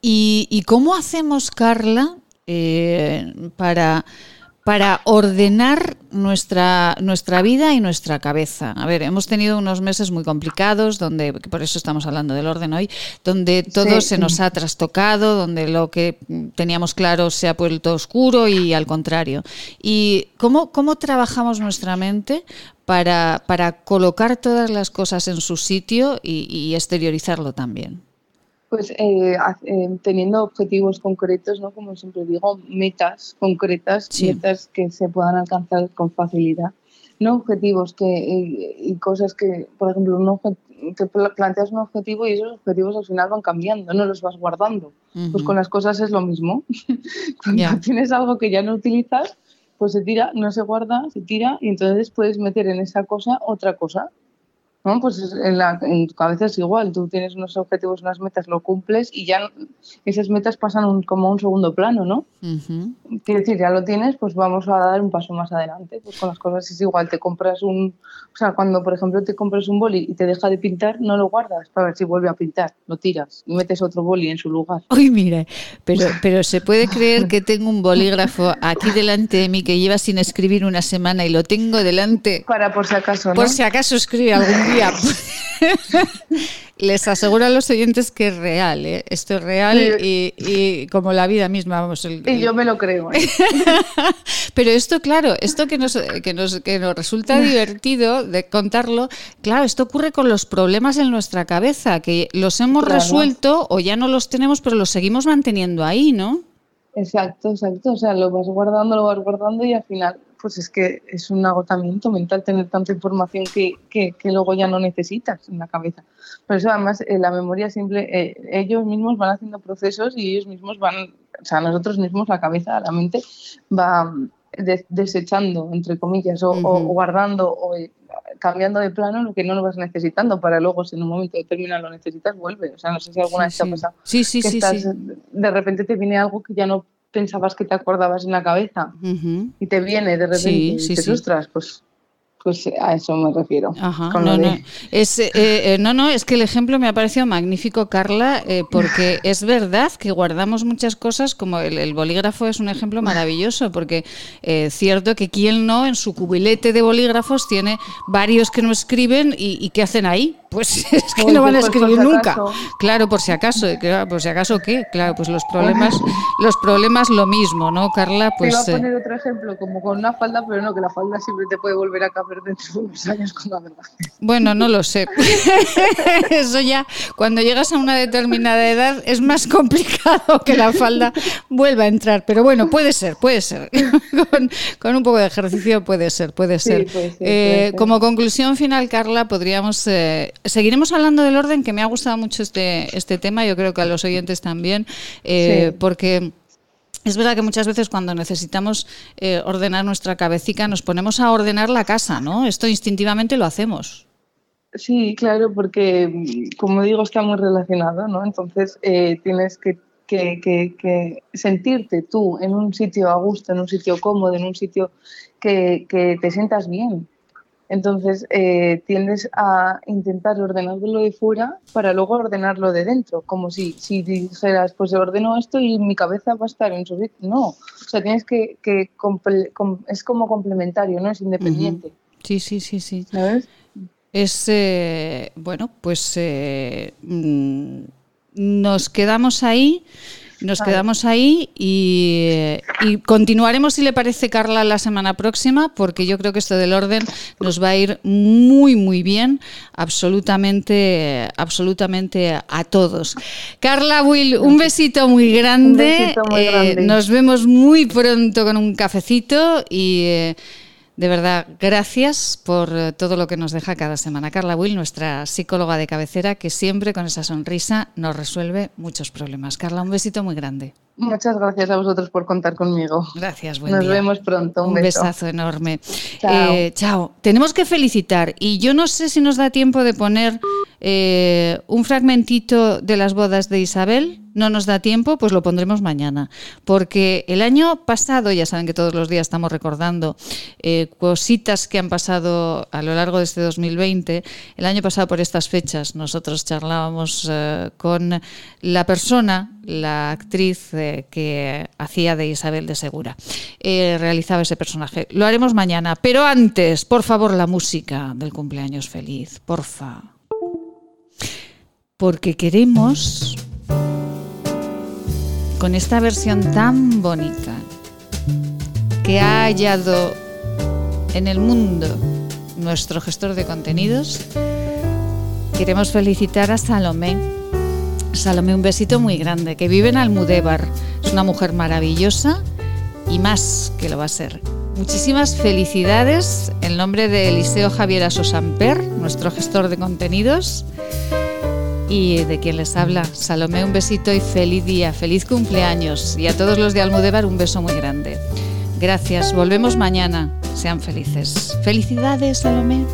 ¿Y, cómo hacemos, Carla, eh, para para ordenar nuestra, nuestra vida y nuestra cabeza. A ver, hemos tenido unos meses muy complicados, donde, por eso estamos hablando del orden hoy, donde todo se nos ha trastocado, donde lo que teníamos claro se ha vuelto oscuro y al contrario. ¿Y cómo, cómo trabajamos nuestra mente para, para colocar todas las cosas en su sitio y exteriorizarlo también? Pues eh, eh, teniendo objetivos concretos, ¿no? Como siempre digo, metas concretas, metas que se puedan alcanzar con facilidad. No objetivos que, eh, y cosas que, por ejemplo, que planteas un objetivo y esos objetivos al final van cambiando, no los vas guardando. Pues con las cosas es lo mismo. Cuando tienes algo que ya no utilizas, pues se tira, no se guarda, se tira y entonces puedes meter en esa cosa otra cosa ¿no? Pues en, la, tu cabeza es igual, tú tienes unos objetivos, unas metas, lo cumples y ya esas metas pasan como a un segundo plano, ¿no? Quiere decir, ya lo tienes, pues vamos a dar un paso más adelante. Pues con las cosas es igual, te compras un, o sea, cuando por ejemplo te compras un boli y te deja de pintar, no lo guardas para ver si vuelve a pintar, lo tiras y metes otro boli en su lugar. Uy, mire, pero, pero se puede creer que tengo un bolígrafo aquí delante de mí que lleva sin escribir una semana y lo tengo delante. Para por si acaso, ¿no? Por si acaso escribe algún día Les aseguro a los oyentes que es real, ¿eh? esto es real y, como la vida misma. Vamos, Y yo me lo creo. ¿eh? Pero esto, claro, esto que nos, que, nos, que nos resulta divertido de contarlo, claro, esto ocurre con los problemas en nuestra cabeza, que los hemos resuelto o ya no los tenemos, pero los seguimos manteniendo ahí, ¿no? Exacto, exacto. O sea, lo vas guardando, lo vas guardando y al final pues es que es un agotamiento mental tener tanta información que, que, luego ya no necesitas en la cabeza. Por eso además eh, la memoria simple, eh, ellos mismos van haciendo procesos y ellos mismos van, o sea, nosotros mismos la cabeza, la mente va desechando, entre comillas, o, guardando o eh, cambiando de plano lo que no lo vas necesitando para luego si en un momento determinado lo necesitas vuelve. O sea, no sé si alguna vez te ha pasado. Sí, sí, sí, De repente te viene algo que ya no pensabas que te acordabas en la cabeza y te viene de repente y te ostras, pues pues a eso me refiero. no, no. Es, eh, eh, no, no, es que el ejemplo me ha parecido magnífico, Carla, eh, porque es verdad que guardamos muchas cosas, como el, bolígrafo es un ejemplo maravilloso, porque es cierto que quien no en su cubilete de bolígrafos tiene varios que no escriben y, y ¿qué hacen ahí? Pues es que no van a escribir nunca. Claro, por si acaso, por si acaso qué, claro, pues los problemas, los problemas lo mismo, ¿no, Carla? Pues. Te a poner otro ejemplo, como con una falda, pero no, que la falda siempre te puede volver a dentro de unos años con la verdad. Bueno, no lo sé. Eso ya, cuando llegas a una determinada edad, es más complicado que la falda vuelva a entrar. Pero bueno, puede ser, puede ser. con, un poco de ejercicio puede ser, puede ser. Eh, como conclusión final, Carla, podríamos eh, seguiremos hablando del orden, que me ha gustado mucho este, este tema, yo creo que a los oyentes también, eh, porque... Es verdad que muchas veces cuando necesitamos eh, ordenar nuestra cabecita nos ponemos a ordenar la casa, ¿no? Esto instintivamente lo hacemos. Sí, claro, porque como digo está muy relacionado, ¿no? Entonces eh, tienes que, que, sentirte tú en un sitio a gusto, en un sitio cómodo, en un sitio que, te sientas bien. Entonces eh, tiendes a intentar ordenarlo de fuera para luego ordenarlo de dentro, como si, si dijeras, pues ordeno esto y mi cabeza va a estar en su sitio. No, o sea, tienes que, que es como complementario, no es independiente. Sí, sí, sí, sí. ¿Sabes? Es, eh, bueno, pues eh, mm, nos quedamos ahí. Nos quedamos ahí y, continuaremos, si le parece, Carla, la semana próxima, porque yo creo que esto del orden nos va a ir muy, muy bien, absolutamente, absolutamente a todos. Carla Will, un besito muy grande. Eh, nos vemos muy pronto con un cafecito y. Eh, de verdad, gracias por eh, todo lo que nos deja cada semana. Carla Will, nuestra psicóloga de cabecera, que siempre con esa sonrisa nos resuelve muchos problemas. Carla, un besito muy grande. Muchas gracias a vosotros por contar conmigo. Gracias, buen Nos vemos pronto. Un, besazo enorme. Chao. Eh, chao. Tenemos que felicitar y yo no sé si nos da tiempo de poner eh, un fragmentito de las bodas de Isabel. No nos da tiempo, pues lo pondremos mañana. Porque el año pasado, ya saben que todos los días estamos recordando eh, cositas que han pasado a lo largo de este 2020. El año pasado, por estas fechas, nosotros charlábamos con la persona, la actriz que hacía de Isabel de Segura. realizaba ese personaje. Lo haremos mañana. Pero antes, por favor, la música del cumpleaños feliz. Porfa porque queremos, con esta versión tan bonita que ha hallado en el mundo nuestro gestor de contenidos, queremos felicitar a Salomé. Salomé, un besito muy grande, que vive en Almudévar. Es una mujer maravillosa y más que lo va a ser. Muchísimas felicidades en nombre de Eliseo Javier Asosamper, nuestro gestor de contenidos y de quien les habla, Salomé, un besito y feliz día, feliz cumpleaños. Y a todos los de Almudebar, un beso muy grande. Gracias, volvemos mañana. Sean felices. Felicidades, Salomé.